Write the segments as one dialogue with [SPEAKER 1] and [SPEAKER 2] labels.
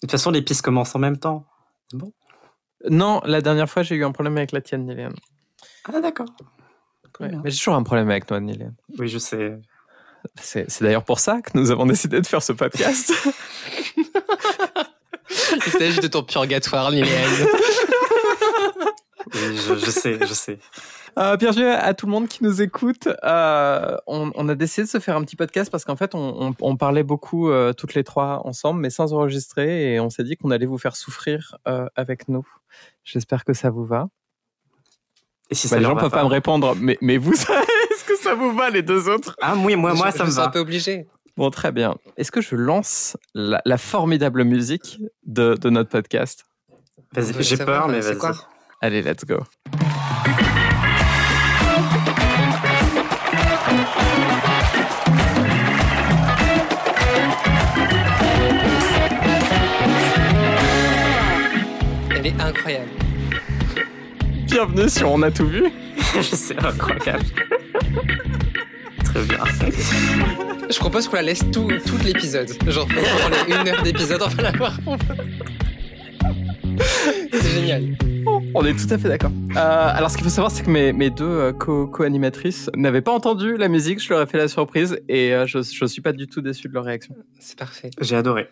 [SPEAKER 1] De toute façon, les pistes commencent en même temps. Bon?
[SPEAKER 2] Non, la dernière fois, j'ai eu un problème avec la tienne, Niliane.
[SPEAKER 1] Ah, d'accord.
[SPEAKER 2] Ouais, mais j'ai toujours un problème avec toi, Niliane.
[SPEAKER 1] Oui, je sais.
[SPEAKER 2] C'est c'est d'ailleurs pour ça que nous avons décidé de faire ce podcast.
[SPEAKER 3] Il s'agit de ton purgatoire, Liliane.
[SPEAKER 1] Oui, je, je sais, je sais.
[SPEAKER 2] Euh, bienvenue à tout le monde qui nous écoute. Euh, on, on a décidé de se faire un petit podcast parce qu'en fait, on, on, on parlait beaucoup euh, toutes les trois ensemble, mais sans enregistrer, et on s'est dit qu'on allait vous faire souffrir euh, avec nous. J'espère que ça vous va.
[SPEAKER 1] Et si
[SPEAKER 2] Bah,
[SPEAKER 1] ça
[SPEAKER 2] les gens
[SPEAKER 1] va
[SPEAKER 2] peuvent pas me répondre, mais, mais vous, est-ce que ça vous va les deux autres?
[SPEAKER 1] Ah, oui, moi, moi,
[SPEAKER 3] Je-
[SPEAKER 1] ça
[SPEAKER 3] je
[SPEAKER 1] me
[SPEAKER 3] suis un
[SPEAKER 1] va.
[SPEAKER 3] peu obligé.
[SPEAKER 2] Bon, très bien. Est-ce que je lance la, la formidable musique de, de notre podcast?
[SPEAKER 1] Vas-y,
[SPEAKER 3] veut
[SPEAKER 1] j'ai peur, mais
[SPEAKER 3] c'est
[SPEAKER 1] vas-y.
[SPEAKER 3] quoi?
[SPEAKER 2] Allez, let's go.
[SPEAKER 3] Incroyable.
[SPEAKER 2] Bienvenue sur On a tout vu.
[SPEAKER 1] je sais, incroyable. Très bien.
[SPEAKER 3] Je propose qu'on la laisse tout, tout l'épisode. Genre, pendant les une heure d'épisode, on va la voir. C'est génial.
[SPEAKER 2] On est tout à fait d'accord. Euh, alors, ce qu'il faut savoir, c'est que mes, mes deux euh, co- co-animatrices n'avaient pas entendu la musique. Je leur ai fait la surprise et euh, je, je suis pas du tout déçu de leur réaction.
[SPEAKER 3] C'est parfait.
[SPEAKER 1] J'ai adoré.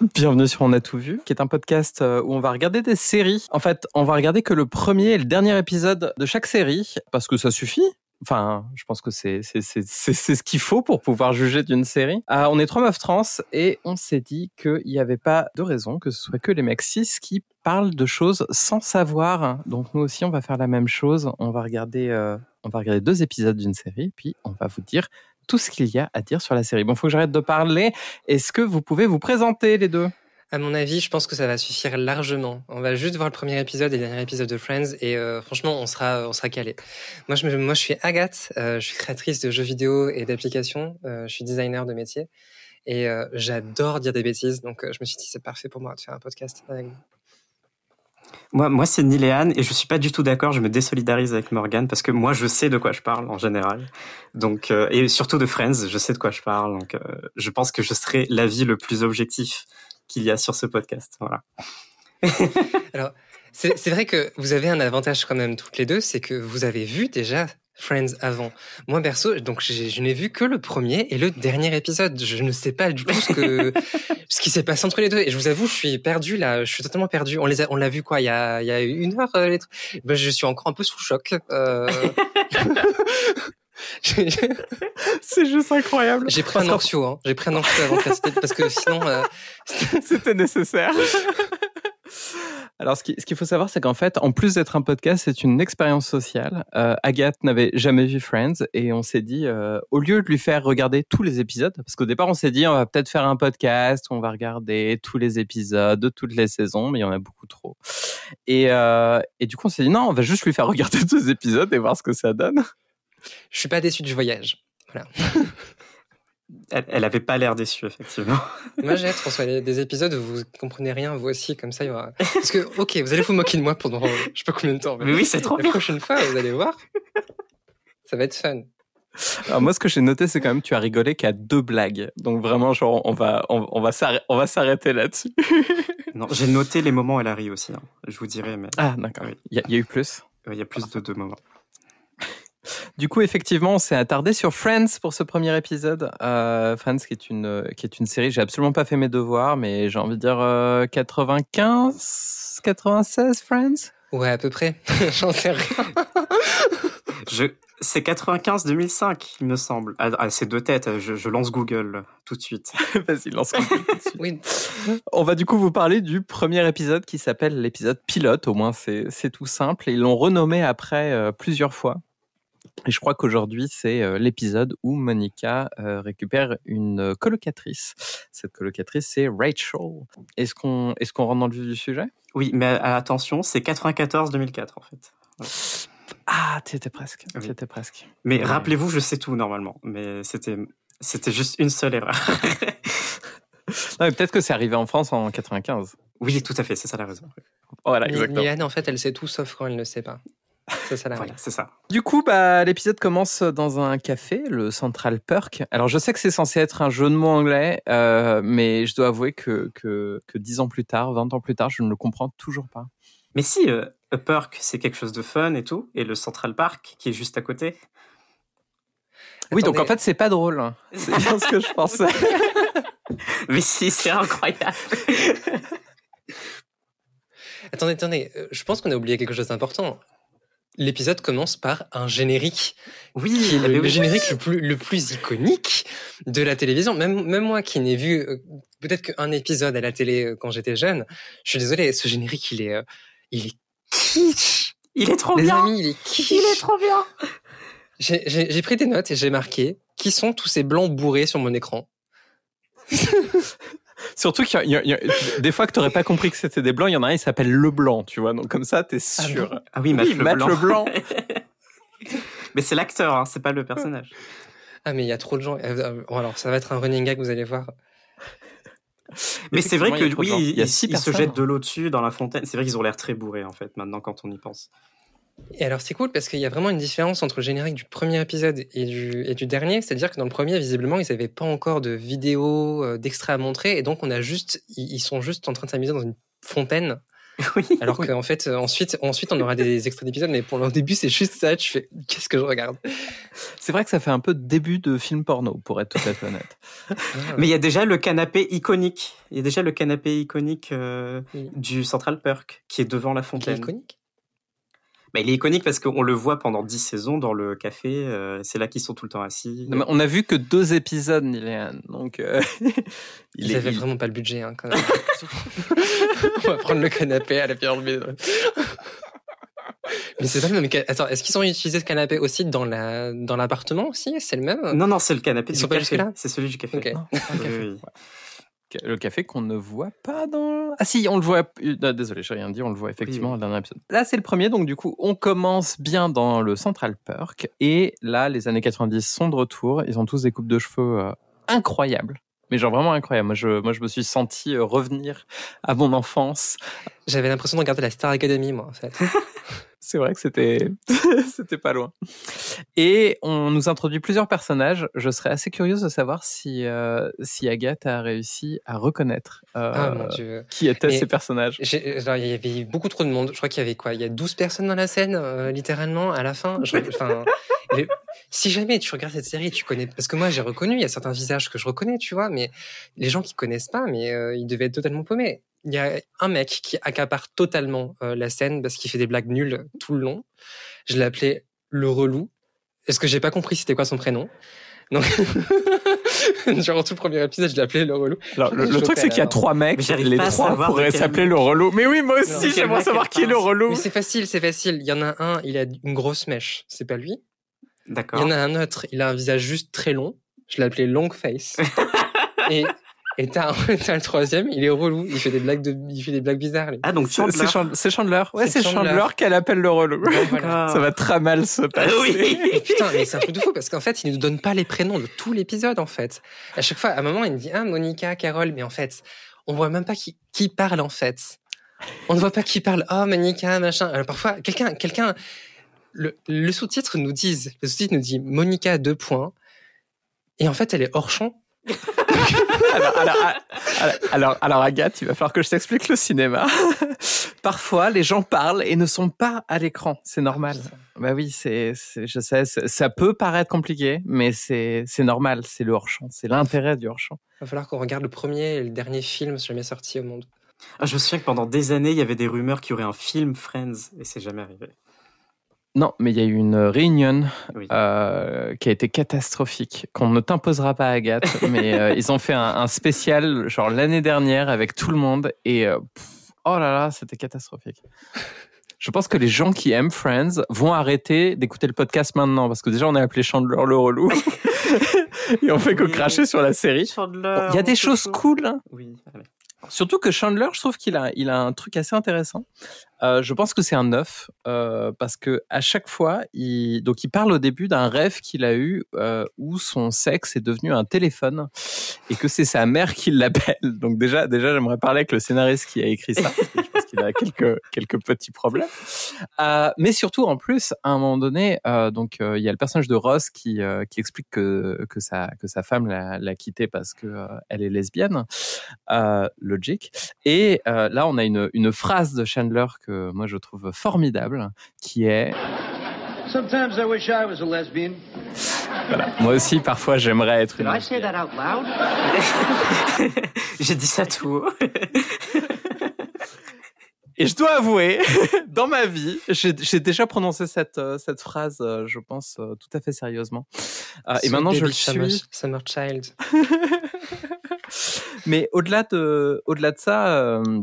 [SPEAKER 2] Bienvenue sur On a tout vu, qui est un podcast euh, où on va regarder des séries. En fait, on va regarder que le premier et le dernier épisode de chaque série, parce que ça suffit. Enfin, je pense que c'est c'est ce qu'il faut pour pouvoir juger d'une série. Euh, on est trois meufs trans et on s'est dit qu'il n'y avait pas de raison que ce soit que les mecs cis qui parlent de choses sans savoir. Donc nous aussi, on va faire la même chose. On va regarder euh, on va regarder deux épisodes d'une série, puis on va vous dire tout ce qu'il y a à dire sur la série. Bon, faut que j'arrête de parler. Est-ce que vous pouvez vous présenter les deux?
[SPEAKER 3] À mon avis, je pense que ça va suffire largement. On va juste voir le premier épisode et le dernier épisode de Friends et euh, franchement, on sera, on sera calé. Moi, je, moi, je suis Agathe. euh, je suis créatrice de jeux vidéo et d'applications. euh, je suis designer de métier et j'adore dire des bêtises. Donc, je me suis dit c'est parfait pour moi de faire un podcast avec vous.
[SPEAKER 1] Moi, moi c'est Niléane et je suis pas du tout d'accord. Je me désolidarise avec Morgan parce que moi, je sais de quoi je parle en général. Donc, euh, et surtout de Friends, je sais de quoi je parle. Euh, je pense que je serai l'avis le plus objectif qu'il y a sur ce podcast. Voilà.
[SPEAKER 3] C'est c'est vrai que vous avez un avantage quand même toutes les deux, c'est que vous avez vu déjà Friends avant. Moi perso, donc je n'ai vu que le premier et le dernier épisode. Je ne sais pas du tout ce que ce qui s'est passé entre les deux. Et je vous avoue, je suis perdu là. Je suis totalement perdu. On les a, on l'a vu quoi Il y a, il y a une heure. euh, les trucs ben, je suis encore un peu sous choc. Euh...
[SPEAKER 2] C'est juste incroyable.
[SPEAKER 3] j'ai pris un anxio. Hein. J'ai pris un anxio avant parce que sinon. euh,
[SPEAKER 2] C'était nécessaire. Alors, ce qui- ce qu'il faut savoir, c'est qu'en fait, en plus d'être un podcast, c'est une expérience sociale. Euh, Agathe n'avait jamais vu Friends et on s'est dit, euh, au lieu de lui faire regarder tous les épisodes, parce qu'au départ, on s'est dit, on va peut-être faire un podcast, on va regarder tous les épisodes de toutes les saisons, mais il y en a beaucoup trop. Et, euh, et du coup, on s'est dit, non, on va juste lui faire regarder deux épisodes et voir ce que ça donne.
[SPEAKER 3] je suis pas déçu du voyage. Voilà.
[SPEAKER 1] Elle, elle avait pas l'air déçue, effectivement.
[SPEAKER 3] Moi, j'ai hâte les- des épisodes où vous comprenez rien, vous aussi, comme ça, il y aura. Parce que, ok, vous allez vous moquer de moi pendant euh, je sais pas combien de temps.
[SPEAKER 1] Mais oui, c'est trop
[SPEAKER 3] La
[SPEAKER 1] bien.
[SPEAKER 3] prochaine fois, vous allez voir. Ça va être fun.
[SPEAKER 2] Alors moi, ce que j'ai noté, c'est quand même, tu as rigolé qu'à deux blagues. Donc vraiment, genre, on va, on, on va s'arrêter, là-dessus.
[SPEAKER 1] Non, j'ai noté les moments où elle a ri aussi. hein. Je vous dirai, mais
[SPEAKER 2] Ah, d'accord.
[SPEAKER 1] Oui.
[SPEAKER 2] Il y, a- il y a eu plus.
[SPEAKER 1] il y a plus de deux moments.
[SPEAKER 2] Du coup, effectivement, on s'est attardé sur Friends pour ce premier épisode. Euh, Friends, qui est une, qui est une série, j'ai absolument pas fait mes devoirs, mais j'ai envie de dire euh, 95, 96 Friends?
[SPEAKER 3] Ouais, à peu près. J'en sais rien.
[SPEAKER 1] Je... C'est 95-2005, il me semble. Ah, ah, c'est deux têtes. Je, je lance Google tout de suite.
[SPEAKER 2] Vas-y, lance tout de suite.
[SPEAKER 3] Oui.
[SPEAKER 2] On va du coup vous parler du premier épisode qui s'appelle l'épisode pilote. Au moins, c'est c'est tout simple. Et ils l'ont renommé après euh, plusieurs fois. Et je crois qu'aujourd'hui, c'est euh, l'épisode où Monica euh, récupère une euh, colocatrice. Cette colocatrice, c'est Rachel. Est-ce qu'on est qu'on rentre dans le vif du sujet?
[SPEAKER 1] Oui, mais attention, c'est 94-2004 en fait.
[SPEAKER 2] Ah, tu étais presque.
[SPEAKER 1] Oui.
[SPEAKER 2] Tu étais presque.
[SPEAKER 1] Mais
[SPEAKER 2] Ouais.
[SPEAKER 1] rappelez-vous, je sais tout normalement. Mais c'était c'était juste une seule erreur.
[SPEAKER 2] Peut-être que c'est arrivé en France en 95.
[SPEAKER 1] oui, tout à fait, c'est ça la raison.
[SPEAKER 2] Voilà, exactement.
[SPEAKER 3] Mylène, en fait, elle sait tout sauf quand elle ne sait pas. C'est ça la
[SPEAKER 1] Voilà,
[SPEAKER 3] règle.
[SPEAKER 1] c'est ça.
[SPEAKER 2] Du coup, bah, l'épisode commence dans un café, le Central Perk. Alors, je sais que c'est censé être un jeu de mots anglais, euh, mais je dois avouer que, que, que 10 ans plus tard, 20 ans plus tard, je ne le comprends toujours pas.
[SPEAKER 1] Mais si, euh, A Perk, c'est quelque chose de fun et tout, et le Central Park, qui est juste à côté.
[SPEAKER 2] Oui, donc en fait, c'est pas drôle. C'est bien ce que je pensais.
[SPEAKER 1] Mais si, c'est incroyable.
[SPEAKER 3] Attendez, attendez, euh, je pense qu'on a oublié quelque chose d'important. L'épisode commence par un générique,
[SPEAKER 1] Oui,
[SPEAKER 3] qui est
[SPEAKER 1] mais
[SPEAKER 3] le, le
[SPEAKER 1] oui.
[SPEAKER 3] générique le plus, le plus iconique de la télévision. Même, même moi qui n'ai vu euh, peut-être qu'un épisode à la télé euh, quand j'étais jeune, je suis désolé, ce générique, il est, euh, il est kitsch.
[SPEAKER 1] Il est trop
[SPEAKER 3] Les
[SPEAKER 1] bien.
[SPEAKER 3] amis, il est kitsch.
[SPEAKER 1] Il est trop bien.
[SPEAKER 3] J'ai pris des notes et j'ai marqué qui sont tous ces blancs bourrés sur mon écran?
[SPEAKER 2] Surtout qu'il y a, il y a- il y a- des fois que t'aurais pas compris que c'était des blancs, il y en a un, il s'appelle Le Blanc, tu vois. Donc comme ça, t'es
[SPEAKER 3] Ah
[SPEAKER 2] sûr.
[SPEAKER 1] Ah oui, Matt,
[SPEAKER 2] Oui,
[SPEAKER 1] le,
[SPEAKER 2] Matt
[SPEAKER 1] blanc.
[SPEAKER 2] Leblanc.
[SPEAKER 1] Mais c'est l'acteur, hein, c'est pas le personnage.
[SPEAKER 3] Ah mais il y a trop de gens. Euh, euh, bon, alors ça va être un running gag, vous allez voir.
[SPEAKER 1] Mais c'est vrai que oui,
[SPEAKER 2] Il
[SPEAKER 1] se jettent de l'eau dessus dans la fontaine. C'est vrai qu'ils ont l'air très bourrés en fait maintenant quand on y pense.
[SPEAKER 3] Et alors c'est cool parce qu'il y a vraiment une différence entre le générique du premier épisode et du, et du dernier. C'est-à-dire que dans le premier, visiblement, ils n'avaient pas encore de vidéos, euh, d'extraits à montrer. Et donc on a juste, ils, ils sont juste en train de s'amuser dans une fontaine.
[SPEAKER 1] Oui.
[SPEAKER 3] Alors qu'en fait, ensuite, ensuite, on aura des extraits d'épisodes. Mais pour le début, c'est juste ça. Tu fais, qu'est-ce que je regarde?
[SPEAKER 2] C'est vrai que ça fait un peu début de film porno, pour être tout à fait honnête.
[SPEAKER 1] Mais il y a déjà le canapé iconique. Il y a déjà le canapé iconique euh,
[SPEAKER 3] Oui.
[SPEAKER 1] du Central Perk qui est devant la fontaine.
[SPEAKER 3] iconique?
[SPEAKER 1] Bah, il est iconique parce qu'on le voit pendant 10 saisons dans le café. euh, c'est là qu'ils sont tout le temps assis.
[SPEAKER 2] Non, mais on a vu que deux épisodes, Niléane. Donc, euh, il
[SPEAKER 3] Ils avaient
[SPEAKER 2] il-
[SPEAKER 3] vraiment pas le budget, hein, quand même. on va prendre le canapé à la pyramide. Mais c'est pas le même. Attends, est-ce qu'ils ont utilisé ce canapé aussi dans la dans l'appartement aussi? C'est le même?
[SPEAKER 1] Non, non, c'est le canapé
[SPEAKER 3] Ils
[SPEAKER 1] du
[SPEAKER 3] sont pas
[SPEAKER 1] café.
[SPEAKER 3] jusque-là?
[SPEAKER 1] C'est celui du café.
[SPEAKER 3] Ok.
[SPEAKER 2] Non,
[SPEAKER 1] Oui,
[SPEAKER 2] un café.
[SPEAKER 1] oui.
[SPEAKER 2] Ouais. Le café qu'on ne voit pas dans. Ah si, on le voit. euh, Désolé, j'ai rien dit. On le voit effectivement
[SPEAKER 1] Oui,
[SPEAKER 2] dans le dernier épisode. Là, c'est le premier, donc du coup, on commence bien dans le Central Perk. Et là, les années 90 sont de retour. Ils ont tous des coupes de cheveux euh, incroyables. Mais genre vraiment incroyables. Moi, je, moi, je me suis senti euh, revenir à mon enfance.
[SPEAKER 3] J'avais l'impression de regarder la Star Academy, moi, en fait.
[SPEAKER 2] C'est vrai que c'était c'était pas loin. Et on nous introduit plusieurs personnages. Je serais assez curieuse de savoir si euh, si Agathe a réussi à reconnaître euh,
[SPEAKER 3] Ah mon dieu.
[SPEAKER 2] qui étaient
[SPEAKER 3] Mais-
[SPEAKER 2] ces personnages.
[SPEAKER 3] Il y avait beaucoup trop de monde. Je crois qu'il y avait quoi? Il y a 12 personnes dans la scène, euh, littéralement, à la fin? Je- les- si jamais tu regardes cette série, tu connais. Parce que moi, j'ai reconnu, il y a certains visages que je reconnais, tu vois, mais les gens qui connaissent pas, mais euh, ils devaient être totalement paumés. Il y a un mec qui accapare totalement euh, la scène parce qu'il fait des blagues nulles tout le long. Je l'ai appelé le relou. Est-ce que j'ai pas compris c'était quoi son prénom? Donc, genre tout le premier épisode, je l'ai appelé le relou.
[SPEAKER 2] Alors, le, le truc, c'est qu'il y a trois mecs. Les trois pourraient s'appeler le relou. Mais oui, moi
[SPEAKER 3] Non,
[SPEAKER 2] aussi, j'aimerais savoir qui est le relou.
[SPEAKER 3] Mais c'est facile, c'est facile. Il y en a un, il a une grosse mèche, c'est pas lui. Il y
[SPEAKER 1] D'accord.
[SPEAKER 3] en a un autre, il a un visage juste très long. Je l'ai appelé long face. et et t'as t'as le troisième, il est relou. Il fait des blagues de, il fait des blagues bizarres. lui.
[SPEAKER 1] Ah, donc
[SPEAKER 2] C'est
[SPEAKER 1] Chandler.
[SPEAKER 2] c'est Chandler. C'est Chandler. Ouais,
[SPEAKER 3] C'est
[SPEAKER 2] c'est Chandler,
[SPEAKER 3] Chandler.
[SPEAKER 2] qu'elle appelle le relou.
[SPEAKER 3] Voilà.
[SPEAKER 2] Ça va très mal se
[SPEAKER 1] Ah
[SPEAKER 2] passer.
[SPEAKER 1] oui.
[SPEAKER 3] Et putain, mais c'est un truc de fou parce qu'en fait, il nous donne pas les prénoms de tout l'épisode en fait. À chaque fois, à un moment, il me dit ah Monica, Carole, mais en fait, on voit même pas qui, qui parle en fait. On ne voit pas qui parle. Oh Monica, machin. Alors parfois, quelqu'un, quelqu'un, le, le sous-titre nous dit, le sous-titre nous dit Monica deux points, et en fait, elle est hors champ.
[SPEAKER 2] alors, alors, alors, alors, alors, Agathe, il va falloir que je t'explique le cinéma. Parfois, les gens parlent et ne sont pas à l'écran. C'est normal. Bah oui, c'est, je sais, ça peut paraître compliqué, mais c'est, c'est normal. C'est le hors-champ. C'est l'intérêt du hors-champ.
[SPEAKER 3] Il va falloir qu'on regarde le premier et le dernier film jamais sorti au monde.
[SPEAKER 1] Ah, je me souviens que pendant des années, il y avait des rumeurs qu'il y aurait un film Friends et c'est jamais arrivé.
[SPEAKER 2] Non, mais il y a eu une réunion
[SPEAKER 1] Oui.
[SPEAKER 2] euh, qui a été catastrophique, qu'on ne t'imposera pas, Agathe, mais euh, ils ont fait un, un spécial, genre l'année dernière, avec tout le monde, et euh, pff, oh là là, c'était catastrophique. Je pense que les gens qui aiment Friends vont arrêter d'écouter le podcast maintenant, parce que déjà on a appelé Chandler le relou, et on fait que cracher sur la série. Il y a des choses
[SPEAKER 1] se
[SPEAKER 2] cool, hein.
[SPEAKER 1] Oui, allez.
[SPEAKER 2] Surtout que Chandler, je trouve qu'il a, il a un truc assez intéressant. Euh, je pense que c'est un œuf euh, parce que à chaque fois, il, donc il parle au début d'un rêve qu'il a eu euh, où son sexe est devenu un téléphone et que c'est sa mère qui l'appelle. Donc déjà, déjà, j'aimerais parler avec le scénariste qui a écrit ça. qu'il a quelques quelques petits problèmes. Euh, mais surtout, en plus, à un moment donné, euh, donc euh, il y a le personnage de Ross qui euh, qui explique que que sa que sa femme l'a, quitté parce que euh, elle est lesbienne, euh, logique. Et euh, là, on a une une phrase de Chandler que moi je trouve formidable, qui est
[SPEAKER 4] Sometimes I wish I was a lesbian.
[SPEAKER 2] voilà, moi aussi parfois j'aimerais être une
[SPEAKER 5] I say that out loud?
[SPEAKER 1] J'ai dit ça tout haut.
[SPEAKER 2] Et je dois avouer, dans ma vie, j'ai déjà prononcé cette, euh, cette phrase, euh, je pense, euh, tout à fait sérieusement. Euh, et maintenant, je le
[SPEAKER 3] Summer,
[SPEAKER 2] suis.
[SPEAKER 3] Summer Child.
[SPEAKER 2] Mais au-delà de, au-delà de ça, euh,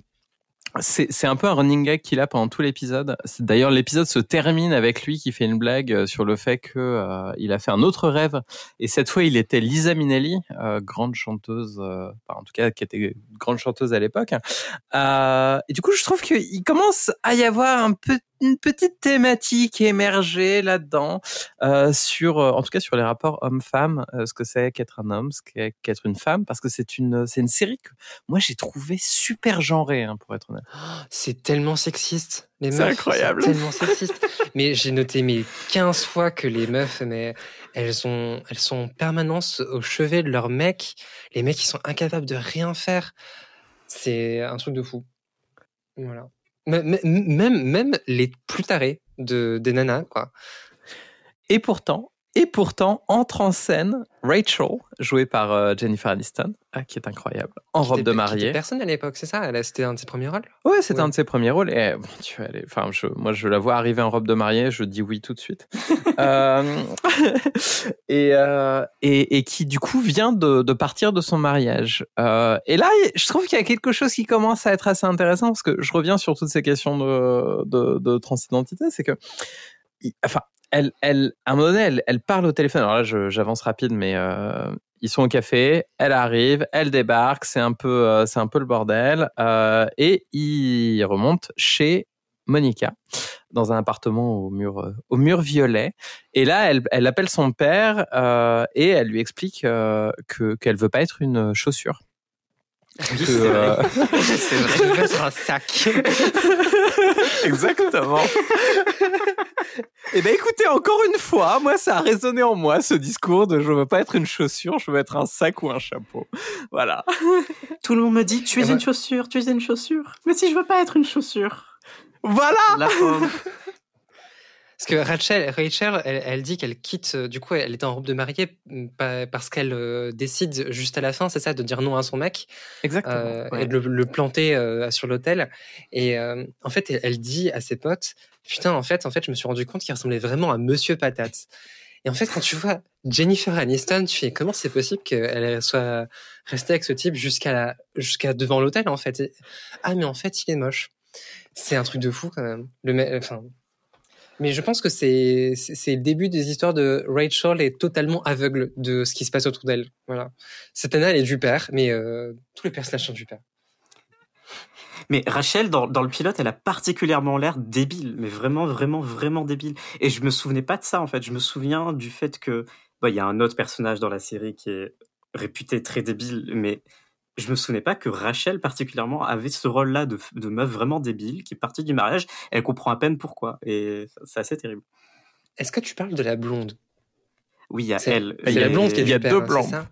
[SPEAKER 2] c'est un peu un running gag qu'il a pendant tout l'épisode. D'ailleurs, l'épisode se termine avec lui qui fait une blague euh, sur le fait que euh, il a fait un autre rêve et cette fois, il était Lisa Minnelli, euh, grande chanteuse, euh, en tout cas qui était grande chanteuse à l'époque. Et du coup, je trouve qu'il commence à y avoir un peu une petite thématique émergée là-dedans euh, sur, euh, en tout cas sur les rapports homme-femme, euh, ce que c'est qu'être un homme, ce qu'est qu'être une femme, parce que c'est une c'est une série que moi j'ai trouvé super genrée hein, pour être honnête.
[SPEAKER 3] C'est tellement sexiste. Les
[SPEAKER 2] C'est
[SPEAKER 3] meufs,
[SPEAKER 2] incroyable.
[SPEAKER 3] C'est tellement sexiste. mais j'ai noté mais 15 fois que les meufs, mais elles ont, elles sont en permanence au chevet de leurs mecs. Les mecs, ils sont incapables de rien faire. C'est un truc de fou. Voilà. Même, même les plus tarés de, des nanas, quoi.
[SPEAKER 2] Et pourtant, et pourtant entre en scène Rachel, jouée par euh, Jennifer Aniston, ah, qui est incroyable, en
[SPEAKER 3] Qui
[SPEAKER 2] robe
[SPEAKER 3] était-
[SPEAKER 2] de
[SPEAKER 3] qui était
[SPEAKER 2] mariée.
[SPEAKER 3] personne à l'époque, c'est ça? C'était un de ses premiers rôles?
[SPEAKER 2] Ouais, c'était
[SPEAKER 3] Ouais.
[SPEAKER 2] un de ses premiers rôles. Et bon, tu vois, enfin, je, moi, je la vois arriver en robe de mariée, je dis oui tout de suite. Euh, et, euh, et, et qui du coup vient de, de partir de son mariage. Et là, je trouve qu'il y a quelque chose qui commence à être assez intéressant parce que je reviens sur toutes ces questions de, de, de transidentité, c'est que, enfin, elle, elle, à un moment donné, elle, elle parle au téléphone. Alors là, je- j'avance rapide, mais euh, ils sont au café, elle arrive, elle débarque, c'est un peu, euh, c'est un peu le bordel, euh, et il remonte chez Monica dans un appartement au mur, euh, au mur violet. Et là, elle, elle appelle son père euh, et elle lui explique euh, que qu'elle veut pas être une chaussure.
[SPEAKER 1] Oui,
[SPEAKER 2] Que,
[SPEAKER 1] c'est vrai.
[SPEAKER 2] euh,
[SPEAKER 1] c'est vrai.
[SPEAKER 3] Elle veut être un sac.
[SPEAKER 2] Exactement. Eh ben écoutez, encore une fois, moi ça a résonné en moi ce discours de je veux pas être une chaussure, je veux être un sac ou un chapeau. Voilà.
[SPEAKER 1] Tout le monde me dit tu es
[SPEAKER 3] Eh ben-
[SPEAKER 1] une chaussure, tu es une chaussure. Mais si je veux pas être une chaussure.
[SPEAKER 2] Voilà.
[SPEAKER 1] La pauvre.
[SPEAKER 3] Parce que Rachel, Rachel elle, elle dit qu'elle quitte, euh, du coup, elle était en robe de mariée mm, parce qu'elle euh, décide juste à la fin, c'est ça, de dire non à son mec
[SPEAKER 2] Exactement.
[SPEAKER 3] euh,
[SPEAKER 2] ouais.
[SPEAKER 3] et de le, le planter euh, sur l'hôtel. Et euh, en fait, elle, dit à ses potes, putain, en fait, en fait, je me suis rendu compte qu'il ressemblait vraiment à Monsieur Patate. Et en fait, quand tu vois Jennifer Aniston, tu fais comment c'est possible qu'elle soit restée avec ce type jusqu'à la, jusqu'à devant l'hôtel, en fait? Et- ah, mais en fait, il est moche. C'est un truc de fou quand même. Le, enfin, mais je pense que c'est le début des histoires de Rachel est totalement aveugle de ce qui se passe autour d'elle. Voilà. Cette Anna, elle est du père, mais euh, tous les personnages sont du père.
[SPEAKER 1] Mais Rachel, dans, dans le pilote, elle a particulièrement l'air débile, mais vraiment, vraiment, vraiment débile. Et je me souvenais pas de ça, en fait. Je me souviens du fait que, bah, il y a un autre personnage dans la série qui est réputé très débile, mais je me souvenais pas que Rachel, particulièrement, avait ce rôle-là de, de meuf vraiment débile, qui est partie du mariage, elle comprend à peine pourquoi. Et c'est assez terrible.
[SPEAKER 3] Est-ce que tu parles de la blonde?
[SPEAKER 1] Oui, il y a
[SPEAKER 3] C'est
[SPEAKER 1] elle.
[SPEAKER 3] c'est
[SPEAKER 2] Il y
[SPEAKER 3] la
[SPEAKER 2] a-
[SPEAKER 3] blonde qui est
[SPEAKER 2] il y a deux
[SPEAKER 3] hein,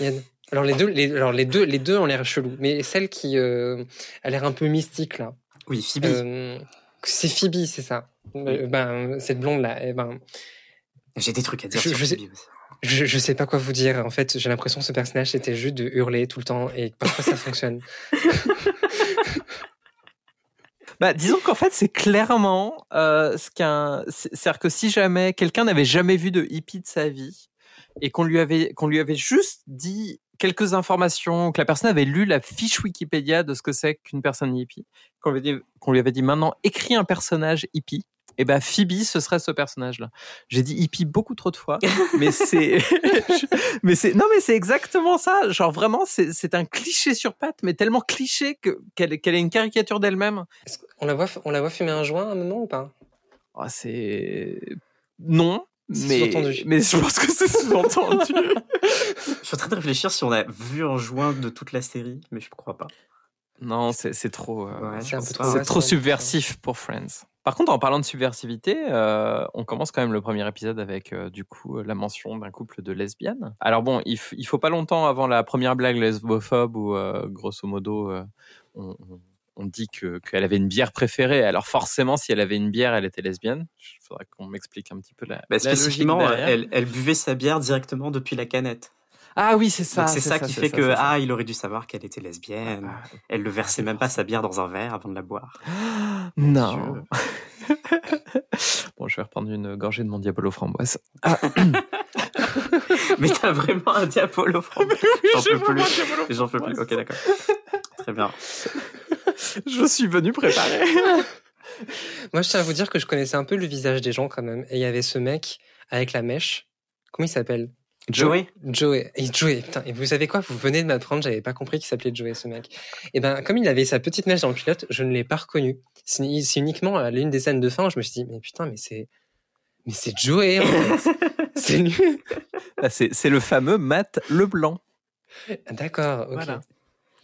[SPEAKER 3] a- Alors les deux, les, alors les deux, les deux ont l'air chelous, mais celle qui euh, a l'air un peu mystique là,
[SPEAKER 1] Oui, Phoebe.
[SPEAKER 3] euh, c'est Phoebe, c'est ça. Euh, ben cette blonde là, eh ben
[SPEAKER 1] J'ai des trucs à dire
[SPEAKER 3] je-
[SPEAKER 1] sur
[SPEAKER 3] je sais-
[SPEAKER 1] Phoebe aussi.
[SPEAKER 3] Je, je sais pas quoi vous dire. En fait, j'ai l'impression que ce personnage c'était juste de hurler tout le temps et parfois ça fonctionne.
[SPEAKER 2] Bah, disons qu'en fait, c'est clairement euh, ce qu'un. c'est- C'est-à-dire que si jamais quelqu'un n'avait jamais vu de hippie de sa vie et qu'on lui avait lui avait juste dit quelques informations, que la personne avait lu la fiche Wikipédia de ce que c'est qu'une personne hippie, qu'on lui, avait dit- lui avait dit maintenant écris un personnage hippie. Et ben Phoebe, ce serait ce personnage-là. J'ai dit hippie beaucoup trop de fois, mais c'est, mais c'est, non mais c'est exactement ça. Genre vraiment, c'est, c'est un cliché sur pattes, mais tellement cliché que qu'elle, qu'elle est une caricature d'elle-même.
[SPEAKER 3] Est-ce qu'on la voit, on la voit fumer un joint à un moment ou pas?
[SPEAKER 2] Ah, c'est non,
[SPEAKER 3] C'est
[SPEAKER 2] mais
[SPEAKER 3] sous-entendu.
[SPEAKER 2] mais je pense que c'est sous-entendu.
[SPEAKER 1] Je suis en train de réfléchir si on a vu un joint de toute la série, mais je crois pas.
[SPEAKER 2] Non, c'est c'est trop, euh,
[SPEAKER 1] Ouais,
[SPEAKER 3] c'est trop
[SPEAKER 2] trop subversif pour Friends. Par contre, en parlant de subversivité, euh, on commence quand même le premier épisode avec euh, du coup la mention d'un couple de lesbiennes. Alors bon, il, il faut pas longtemps avant la première blague lesbophobe où euh, grosso modo euh, on, dit que qu'elle avait une bière préférée. Alors forcément, si elle avait une bière, elle était lesbienne. Il faudrait qu'on m'explique un petit peu la,
[SPEAKER 1] Bah,
[SPEAKER 2] la
[SPEAKER 1] spécifiquement, elle buvait sa bière directement depuis la canette.
[SPEAKER 2] Ah oui, c'est ça.
[SPEAKER 1] C'est ça, qui fait que
[SPEAKER 2] ça,
[SPEAKER 1] ah, il aurait dû savoir qu'elle était lesbienne.
[SPEAKER 2] Ah,
[SPEAKER 1] Elle le versait même pas sa bière dans un verre avant de la boire.
[SPEAKER 2] Non. bon, je vais reprendre une gorgée de mon Diabolo framboise.
[SPEAKER 1] Mais t'as vraiment un diabolo framboise. J'en peux plus. J'en peux plus. Ok, d'accord. Très bien.
[SPEAKER 2] Je suis venu préparé.
[SPEAKER 3] Moi, je tiens à vous dire que je connaissais un peu le visage des gens quand même. Et il y avait ce mec avec la mèche. Comment il s'appelle?
[SPEAKER 1] Joey
[SPEAKER 3] Joey. Et Joey, putain. Et vous savez quoi? Vous venez de m'apprendre, j'avais pas compris qu'il s'appelait Joey, ce mec. Et ben, comme il avait sa petite mèche dans le pilote, je ne l'ai pas reconnu. C'est uniquement à l'une des scènes de fin où je me suis dit, mais putain, mais c'est, mais c'est Joey, en fait. c'est lui.
[SPEAKER 2] Bah, c'est c'est le fameux Matt Leblanc.
[SPEAKER 3] D'accord, ok.
[SPEAKER 2] Voilà.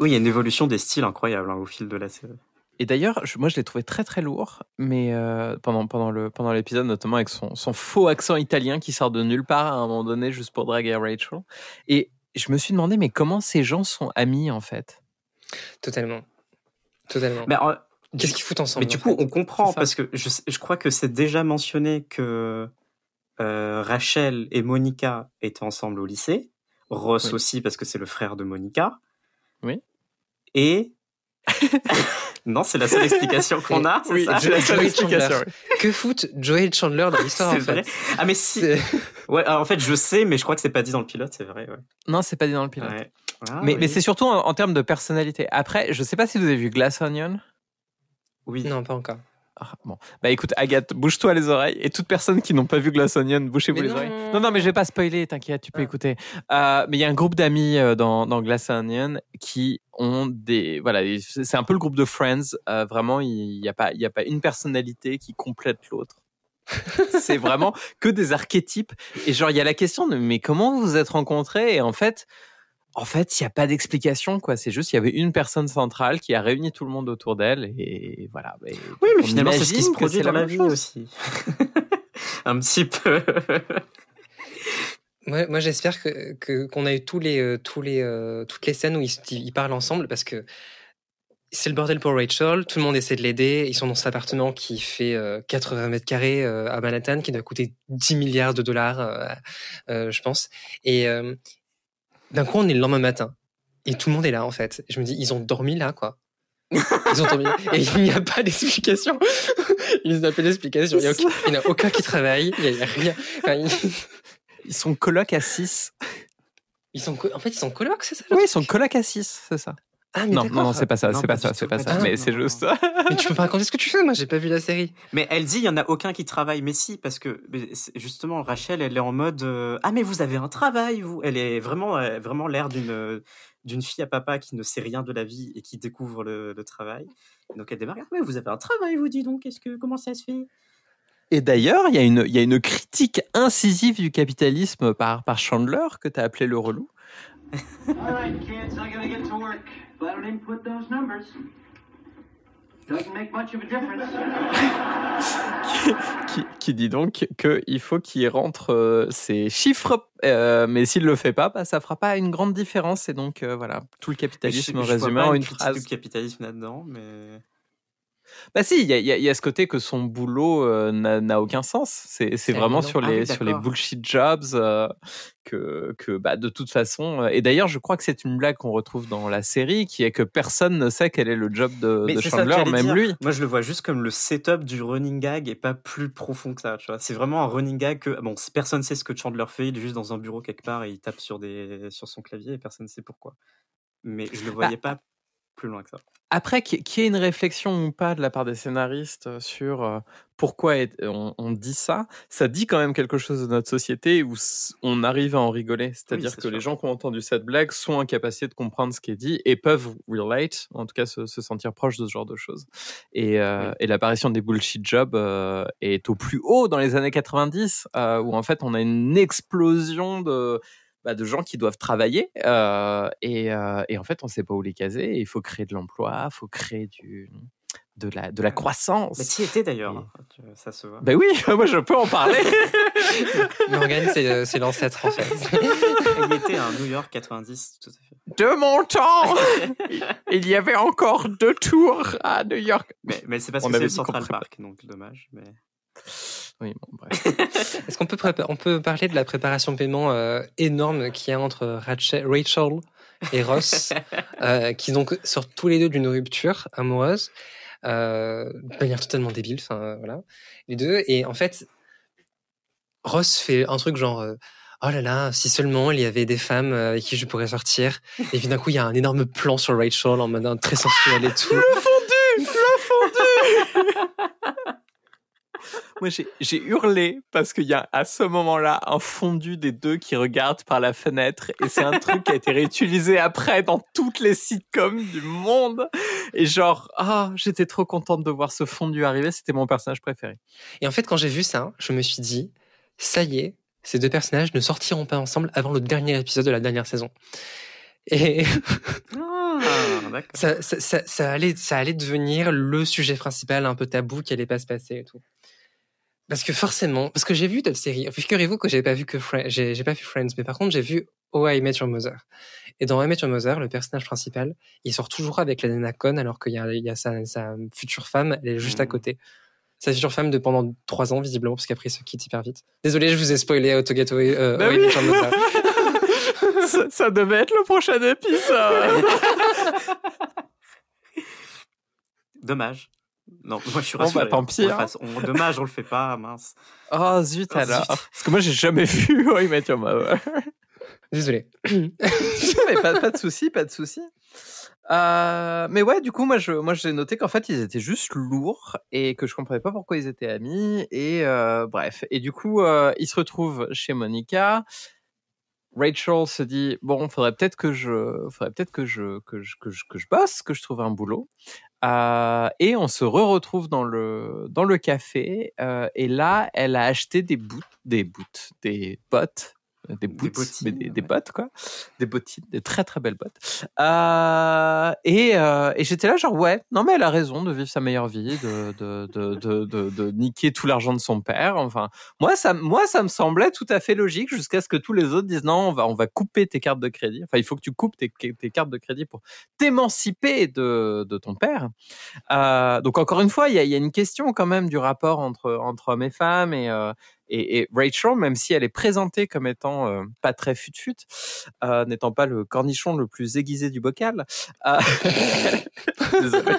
[SPEAKER 1] Oui, il y a une évolution des styles incroyable hein, au fil de la série.
[SPEAKER 2] Et d'ailleurs, moi, je l'ai trouvé très très lourd, mais euh, pendant pendant le pendant l'épisode, notamment avec son, son faux accent italien qui sort de nulle part à un moment donné, juste pour draguer Rachel. Et je me suis demandé, mais comment ces gens sont amis en fait?
[SPEAKER 3] Totalement. Totalement.
[SPEAKER 1] Mais, euh,
[SPEAKER 3] Qu'est-ce qu'ils foutent ensemble
[SPEAKER 1] mais du
[SPEAKER 3] en
[SPEAKER 1] coup,
[SPEAKER 3] fait?
[SPEAKER 1] on comprend parce que je, je crois que c'est déjà mentionné que euh, Rachel et Monica étaient ensemble au lycée. Ross
[SPEAKER 2] Oui.
[SPEAKER 1] aussi parce que c'est le frère de Monica.
[SPEAKER 2] Oui.
[SPEAKER 1] Et non, c'est la seule explication qu'on a. ça
[SPEAKER 3] c'est la seule explication,
[SPEAKER 2] Chandler.
[SPEAKER 3] Que foutent Joey et Chandler dans l'histoire
[SPEAKER 1] C'est
[SPEAKER 3] en fait
[SPEAKER 1] vrai. Ah mais si. Ouais, alors, en fait, je sais, mais je crois que c'est pas dit dans le pilote, c'est vrai. Ouais.
[SPEAKER 2] Non, c'est pas dit dans le pilote.
[SPEAKER 1] Ouais. Ah,
[SPEAKER 2] mais
[SPEAKER 1] oui.
[SPEAKER 2] mais c'est surtout en, en termes de personnalité. Après, je sais pas si vous avez vu Glass Onion.
[SPEAKER 1] oui.
[SPEAKER 3] Non, pas encore.
[SPEAKER 2] Ah, bon. Bah écoute, Agathe, bouge-toi les oreilles. Et toute personne qui n'ont pas vu Glass Onion, bouchez-vous les
[SPEAKER 3] non.
[SPEAKER 2] oreilles. Non, non, mais je vais pas spoiler, t'inquiète, tu peux
[SPEAKER 3] Ah.
[SPEAKER 2] écouter. Euh, mais il y a un groupe d'amis euh, dans, dans Glass Onion qui ont des. Voilà, c'est un peu le groupe de Friends. Euh, vraiment, il n'y a, pas- il y a pas une personnalité qui complète l'autre. c'est vraiment que des archétypes. Et genre, il y a la question de mais comment vous vous êtes rencontrés? Et en fait. En fait, il n'y a pas d'explication, quoi. C'est juste, il y avait une personne centrale qui a réuni tout le monde autour d'elle, et voilà. Et
[SPEAKER 1] Oui, mais finalement, c'est ce qui se produit dans la
[SPEAKER 2] même
[SPEAKER 1] vie
[SPEAKER 2] chose.
[SPEAKER 1] aussi. un petit peu.
[SPEAKER 3] Moi, moi j'espère que qu'on a eu tous les euh, tous les euh, toutes les scènes où ils, parlent ensemble parce que c'est le bordel pour Rachel. Tout le monde essaie de l'aider. Ils sont dans cet appartement qui fait euh, 80 mètres carrés euh, à Manhattan, qui doit coûter 10 milliards de dollars, euh, euh, je pense. Et euh, d'un coup, on est le lendemain matin et tout le monde est là en fait. Je me dis, ils ont dormi là, quoi. Ils ont dormi là. et il n'y a pas d'explication. Ils n'ont pas d'explication. Il n'y aucun- en a aucun qui travaille. Il n'y a rien. Enfin, ils-
[SPEAKER 2] Ils sont coloc à 6.
[SPEAKER 3] Ils sont, en fait, ils sont colocs, c'est ça
[SPEAKER 2] Oui, ils sont coloc à 6, c'est ça.
[SPEAKER 3] Ah, mais
[SPEAKER 2] Non, non, non, c'est pas ça, c'est
[SPEAKER 1] pas
[SPEAKER 2] pas ça, c'est pas
[SPEAKER 1] pas
[SPEAKER 2] ça. Mais c'est juste.
[SPEAKER 3] Mais tu peux pas raconter ce que tu fais, moi, j'ai pas vu la série.
[SPEAKER 1] Mais elle dit, il y en a aucun qui travaille. Mais si, parce que justement, Rachel, elle est en mode euh, ah mais vous avez un travail, vous. Elle est vraiment, euh, vraiment l'air d'une euh, d'une fille à papa qui ne sait rien de la vie et qui découvre le, le travail. Donc elle démarre. Ah mais vous avez un travail, vous dis donc. Qu'est-ce que comment ça se fait?
[SPEAKER 2] Et d'ailleurs, il y, a une- il y a une critique incisive du capitalisme par, par Chandler, que tu as appelé le relou.
[SPEAKER 4] All right, kids, I gotta get to work. Glad I didn't put those numbers. Doesn't make much of a difference.
[SPEAKER 2] qui, qui dit donc qu'il faut qu'il rentre euh, ses chiffres, euh, mais s'il le fait pas, bah, ça fera pas une grande différence. Et donc euh, voilà, tout le capitalisme résumé en
[SPEAKER 1] une
[SPEAKER 2] phrase.
[SPEAKER 1] du capitalisme là-dedans, mais
[SPEAKER 2] Bah si, il y a, y y ce côté que son boulot euh, n'a aucun sens. C'est vraiment sur
[SPEAKER 1] Ah oui,
[SPEAKER 2] sur les bullshit jobs euh, que que bah de toute façon. euh, Et d'ailleurs, je crois que c'est une blague qu'on retrouve dans la série, qui est que personne ne sait quel est le job de, Chandler, même
[SPEAKER 1] dire.
[SPEAKER 2] lui.
[SPEAKER 1] Moi, je le vois juste comme le setup du running gag et pas plus profond que ça. C'est vraiment un running gag que bon, personne sait ce que Chandler fait. Il est juste dans un bureau quelque part et il tape sur des sur son clavier et personne ne sait pourquoi. Mais je le
[SPEAKER 2] Bah,
[SPEAKER 1] voyais pas plus loin que ça.
[SPEAKER 2] Après, qu'il y ait une réflexion ou pas de la part des scénaristes euh, sur euh, pourquoi on, dit ça, ça dit quand même quelque chose de notre société où on arrive à en rigoler. C'est-à-dire
[SPEAKER 1] c'est
[SPEAKER 2] que
[SPEAKER 1] sûr.
[SPEAKER 2] les gens qui ont entendu cette blague sont incapacités de comprendre ce qui est dit et peuvent relate, en tout cas se, se sentir proches de ce genre de choses. Et, euh,
[SPEAKER 1] Oui.
[SPEAKER 2] et l'apparition des bullshit jobs euh, est au plus haut dans les années 90, euh, où en fait on a une explosion de bah, de gens qui doivent travailler euh, et, euh, et en fait on sait pas où les caser. Il faut créer de l'emploi, il faut créer du de la de la croissance.
[SPEAKER 1] Mais tu y étais d'ailleurs,
[SPEAKER 2] Et-
[SPEAKER 1] hein, ça se voit.
[SPEAKER 2] Ben oui, moi je peux en parler.
[SPEAKER 3] Morgan, c'est euh, c'est l'ancêtre en fait.
[SPEAKER 1] Il y était à New York 90, tout à fait.
[SPEAKER 2] de mon temps, il y avait encore deux tours à New York.
[SPEAKER 1] Mais, mais c'est parce
[SPEAKER 2] On
[SPEAKER 1] que c'est le Central Park, donc dommage. Mais...
[SPEAKER 2] Oui, bon, bref.
[SPEAKER 3] Est-ce qu'on peut, on peut parler de la préparation paiement euh, énorme qu'il y a entre Rachel, Rachel et Ross, euh, qui donc sortent tous les deux d'une rupture amoureuse, euh, de manière totalement débile, enfin voilà, les deux. Et en fait, Ross fait un truc genre, oh là là, si seulement il y avait des femmes avec qui je pourrais sortir. Et puis d'un coup, il y a un énorme plan sur Rachel en mode très sensuel et tout.
[SPEAKER 2] le fondu. Moi, j'ai- hurlé parce qu'il y a à ce moment-là un fondu des deux qui regardent par la fenêtre et c'est un truc qui a été réutilisé après dans toutes les sitcoms du monde. Et genre, ah, j'étais trop contente de voir ce fondu arriver. C'était mon personnage préféré.
[SPEAKER 3] Et en fait, quand j'ai vu ça, je me suis dit, ça y est, ces deux personnages ne sortiront pas ensemble avant le dernier épisode de la dernière saison. Et
[SPEAKER 1] Ah,
[SPEAKER 3] ça allait, ça allait devenir le sujet principal, un peu tabou, qui allait pas se passer et tout. Parce que forcément, parce que j'ai vu d'autres séries. Figurez-vous que j'ai pas vu que Friends, j'ai pas vu Friends, mais par contre j'ai vu Oh I Met Your Mother. Et dans Oh I Met Your Mother, le personnage principal, il sort toujours avec la nana conne, alors qu'il y a, il y a sa, sa future femme, elle est juste à
[SPEAKER 1] Mhm.
[SPEAKER 3] côté. Sa future femme de pendant trois ans, visiblement, parce qu'après, il se quitte hyper vite. Désolé, je vous ai spoilé How to Get Away, euh,
[SPEAKER 2] Bah
[SPEAKER 3] Oh I. Met Your Mother.
[SPEAKER 2] ça, ça devait être le prochain épisode.
[SPEAKER 1] Dommage. Non, moi je suis
[SPEAKER 2] Bon, bah,
[SPEAKER 1] rassuré.
[SPEAKER 2] tant pis, hein.
[SPEAKER 1] fasse- on- dommage, on le fait pas, mince.
[SPEAKER 2] oh zut
[SPEAKER 1] Oh,
[SPEAKER 2] alors.
[SPEAKER 1] zut.
[SPEAKER 2] Parce que moi, j'ai jamais vu Oh, I Met Your Mother.
[SPEAKER 3] Désolé.
[SPEAKER 2] mais pas, pas de souci, pas de souci. Euh, mais ouais, du coup, moi, je, moi, j'ai noté qu'en fait, ils étaient juste lourds et que je comprenais pas pourquoi ils étaient amis. Et euh, bref, et du coup, euh, ils se retrouvent chez Monica. Rachel se dit bon, faudrait peut-être que je, faudrait peut-être que je, que je, que je, que je bosse, que je trouve un boulot. Euh, et on se re-retrouve dans le dans le café. euh, et là, elle a acheté des boots, des boots, des bottes, des boots,
[SPEAKER 1] bottines,
[SPEAKER 2] mais des, des
[SPEAKER 1] ouais.
[SPEAKER 2] bottes quoi, des bottines, des très très belles bottes. Euh, et euh, et j'étais là genre ouais, non mais elle a raison de vivre sa meilleure vie, de de de de, de, niquer tout l'argent de son père. Enfin, moi ça moi ça me semblait tout à fait logique jusqu'à ce que tous les autres disent non, on va on va couper tes cartes de crédit. Enfin, il faut que tu coupes tes, tes cartes de crédit pour t'émanciper de de ton père. Euh, donc encore une fois, il y a, y a une question quand même du rapport entre entre hommes et femmes et et, et Rachel, même si elle est présentée comme étant euh, pas très fut-fut, euh, n'étant pas le cornichon le plus aiguisé du bocal. euh, Désolé.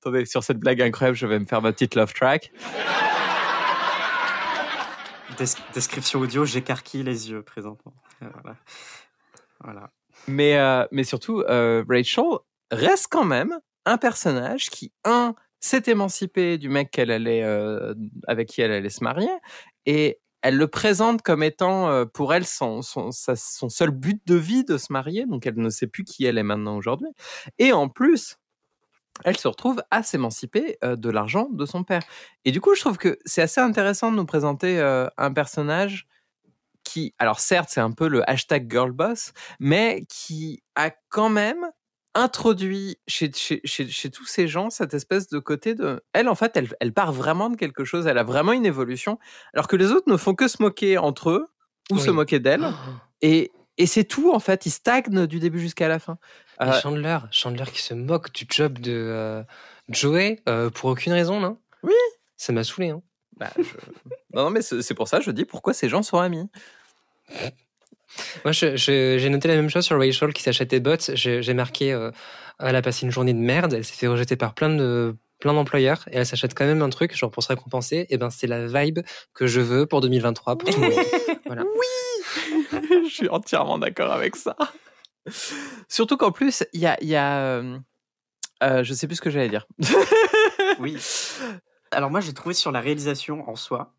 [SPEAKER 2] Attendez, sur cette blague incroyable, je vais me faire ma petite love track.
[SPEAKER 1] Des- description audio, j'écarquille les yeux présentement. Voilà. voilà.
[SPEAKER 2] Mais, euh, mais surtout, euh, Rachel reste quand même un personnage qui, un, s'est émancipé du mec qu'elle allait, euh, avec qui elle allait se marier, et elle le présente comme étant euh, pour elle son, son, son seul but de vie de se marier, donc elle ne sait plus qui elle est maintenant aujourd'hui. Et en plus, elle se retrouve à s'émanciper euh, de l'argent de son père. Et du coup, je trouve que c'est assez intéressant de nous présenter euh, un personnage qui, alors certes, c'est un peu le hashtag girlboss, mais qui a quand même introduit chez, chez, chez, chez tous ces gens cette espèce de côté de... Elle, en fait, elle, elle part vraiment de quelque chose, elle a vraiment une évolution, alors que les autres ne font que se moquer entre eux ou
[SPEAKER 3] Oui.
[SPEAKER 2] se moquer d'elle. Et, et c'est tout, en fait, ils stagnent du début jusqu'à la fin. Euh,
[SPEAKER 3] Chandler, Chandler qui se moque du job de euh, Joey euh, pour aucune raison, non?
[SPEAKER 2] Oui.
[SPEAKER 3] Ça m'a saoulé. Hein.
[SPEAKER 2] bah, je- non, non, mais c'est pour ça que je dis pourquoi ces gens sont amis.
[SPEAKER 3] Moi, j'ai noté la même chose sur Rachel qui s'achète des bottes. J'ai marqué, euh, elle a passé une journée de merde, elle s'est fait rejeter par plein de plein d'employeurs et elle s'achète quand même un truc, genre pour se récompenser. Et ben, c'est la vibe que je veux pour 2023 pour tout le monde. Voilà.
[SPEAKER 2] je suis entièrement d'accord avec ça. Surtout qu'en plus, il y a, il y a euh, euh, je sais plus ce que j'allais dire.
[SPEAKER 1] Oui. Alors moi, j'ai trouvé sur la réalisation en soi,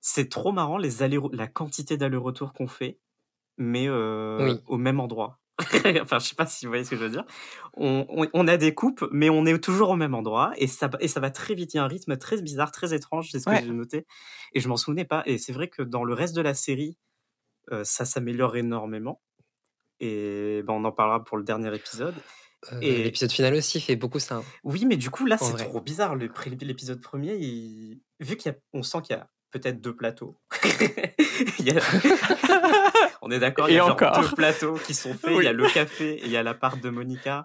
[SPEAKER 1] c'est trop marrant les allers, la quantité d'allers-retours qu'on fait, mais euh,
[SPEAKER 3] Oui.
[SPEAKER 1] au même endroit. enfin, je sais pas si vous voyez ce que je veux dire. On, on, on a des coupes, mais on est toujours au même endroit et ça, et ça va très vite. Il y a un rythme très bizarre, très étrange, c'est ce que j'ai noté. Et je m'en souvenais pas. Et c'est vrai que dans le reste de la série, euh, ça s'améliore énormément. Et ben, on en parlera pour le dernier épisode.
[SPEAKER 3] Euh,
[SPEAKER 1] Et-
[SPEAKER 3] L'épisode final aussi fait beaucoup ça. hein.
[SPEAKER 1] Oui, mais du coup, là, c'est trop bizarre. L'épisode premier, il- vu qu'on sent qu'il y a peut-être deux plateaux. Il y a- On est d'accord, il y a genre
[SPEAKER 2] encore.
[SPEAKER 1] deux plateaux qui sont faits. Il y a le café et il y a l'appart de Monica.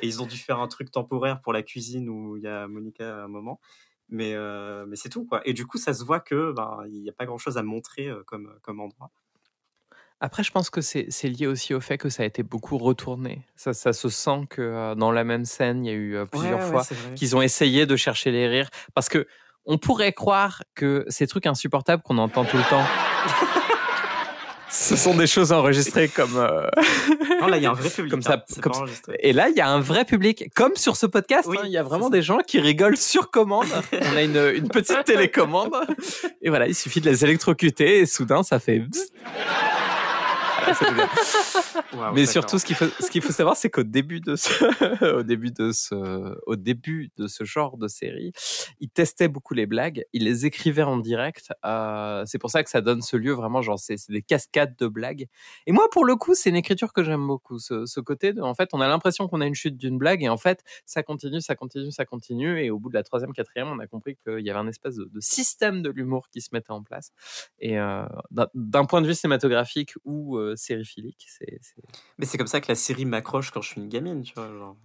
[SPEAKER 1] Et ils ont dû faire un truc temporaire pour la cuisine où il y a Monica à un moment. Mais, euh, mais c'est tout, quoi. Et du coup, ça se voit que ben, il n'y a pas grand-chose à montrer euh, comme, comme endroit.
[SPEAKER 2] Après, je pense que c'est c'est lié aussi au fait que ça a été beaucoup retourné. Ça, ça se sent que euh, dans la même scène, il y a eu euh, plusieurs
[SPEAKER 1] Ouais,
[SPEAKER 2] fois qu'ils ont essayé de chercher les rires. Parce que on pourrait croire que ces trucs insupportables qu'on entend tout le temps, ce sont des choses enregistrées comme. euh,
[SPEAKER 1] Non, là, il y a un vrai public.
[SPEAKER 2] Comme ça,
[SPEAKER 1] hein,
[SPEAKER 2] comme ça. Et là, il y a un vrai public, comme sur ce podcast.
[SPEAKER 1] Oui,
[SPEAKER 2] hein, il y a vraiment des gens qui rigolent sur commande. On a une, une petite télécommande. Et voilà, il suffit de les électrocuter et soudain, ça fait. Mais surtout, ce qu'il faut, ce qu'il faut savoir, c'est qu'au début de ce, au début de ce, au début de ce genre de série, il testait beaucoup les blagues, il les écrivait en direct. Euh, c'est pour ça que ça donne ce lieu vraiment, genre, c'est, des cascades de blagues. Et moi, pour le coup, c'est une écriture que j'aime beaucoup. Ce, ce côté de, en fait, on a l'impression qu'on a une chute d'une blague et en fait, ça continue, ça continue, ça continue. Et au bout de la troisième, quatrième, on a compris qu'il y avait un espèce de, de système de l'humour qui se mettait en place. Et euh, d'un, d'un point de vue cinématographique ou euh, sériephilique, c'est, c'est...
[SPEAKER 1] Mais c'est comme ça que la série m'accroche quand je suis une gamine, tu vois. Genre.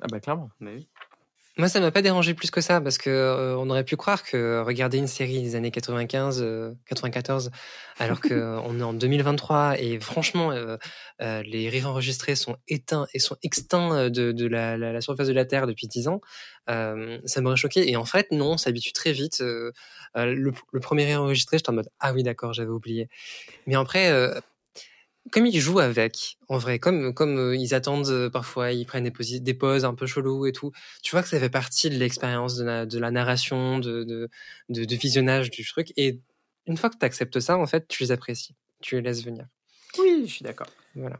[SPEAKER 2] Ah bah clairement.
[SPEAKER 1] Mais oui.
[SPEAKER 3] Moi, ça m'a pas dérangé plus que ça parce que euh, on aurait pu croire que regarder une série des années 95, euh, 94, alors que euh, on est en 2023 et franchement, euh, euh, les rires enregistrés sont éteints et sont extincts euh, de, de la, la, la surface de la Terre depuis 10 ans, euh, ça m'aurait choqué. Et en fait, non, on s'habitue très vite. euh, euh, le, le premier rire enregistré, j'étais en mode ah oui d'accord, j'avais oublié. Mais après. Comme ils jouent avec, en vrai, comme comme euh, ils attendent euh, parfois, ils prennent des, posi- des pauses un peu chelou et tout tu vois que ça fait partie de l'expérience de la, de la narration, de, de, de, de visionnage du truc. Et une fois que tu acceptes ça, en fait, tu les apprécies. Tu les laisses venir.
[SPEAKER 1] Oui, je suis d'accord.
[SPEAKER 3] Voilà.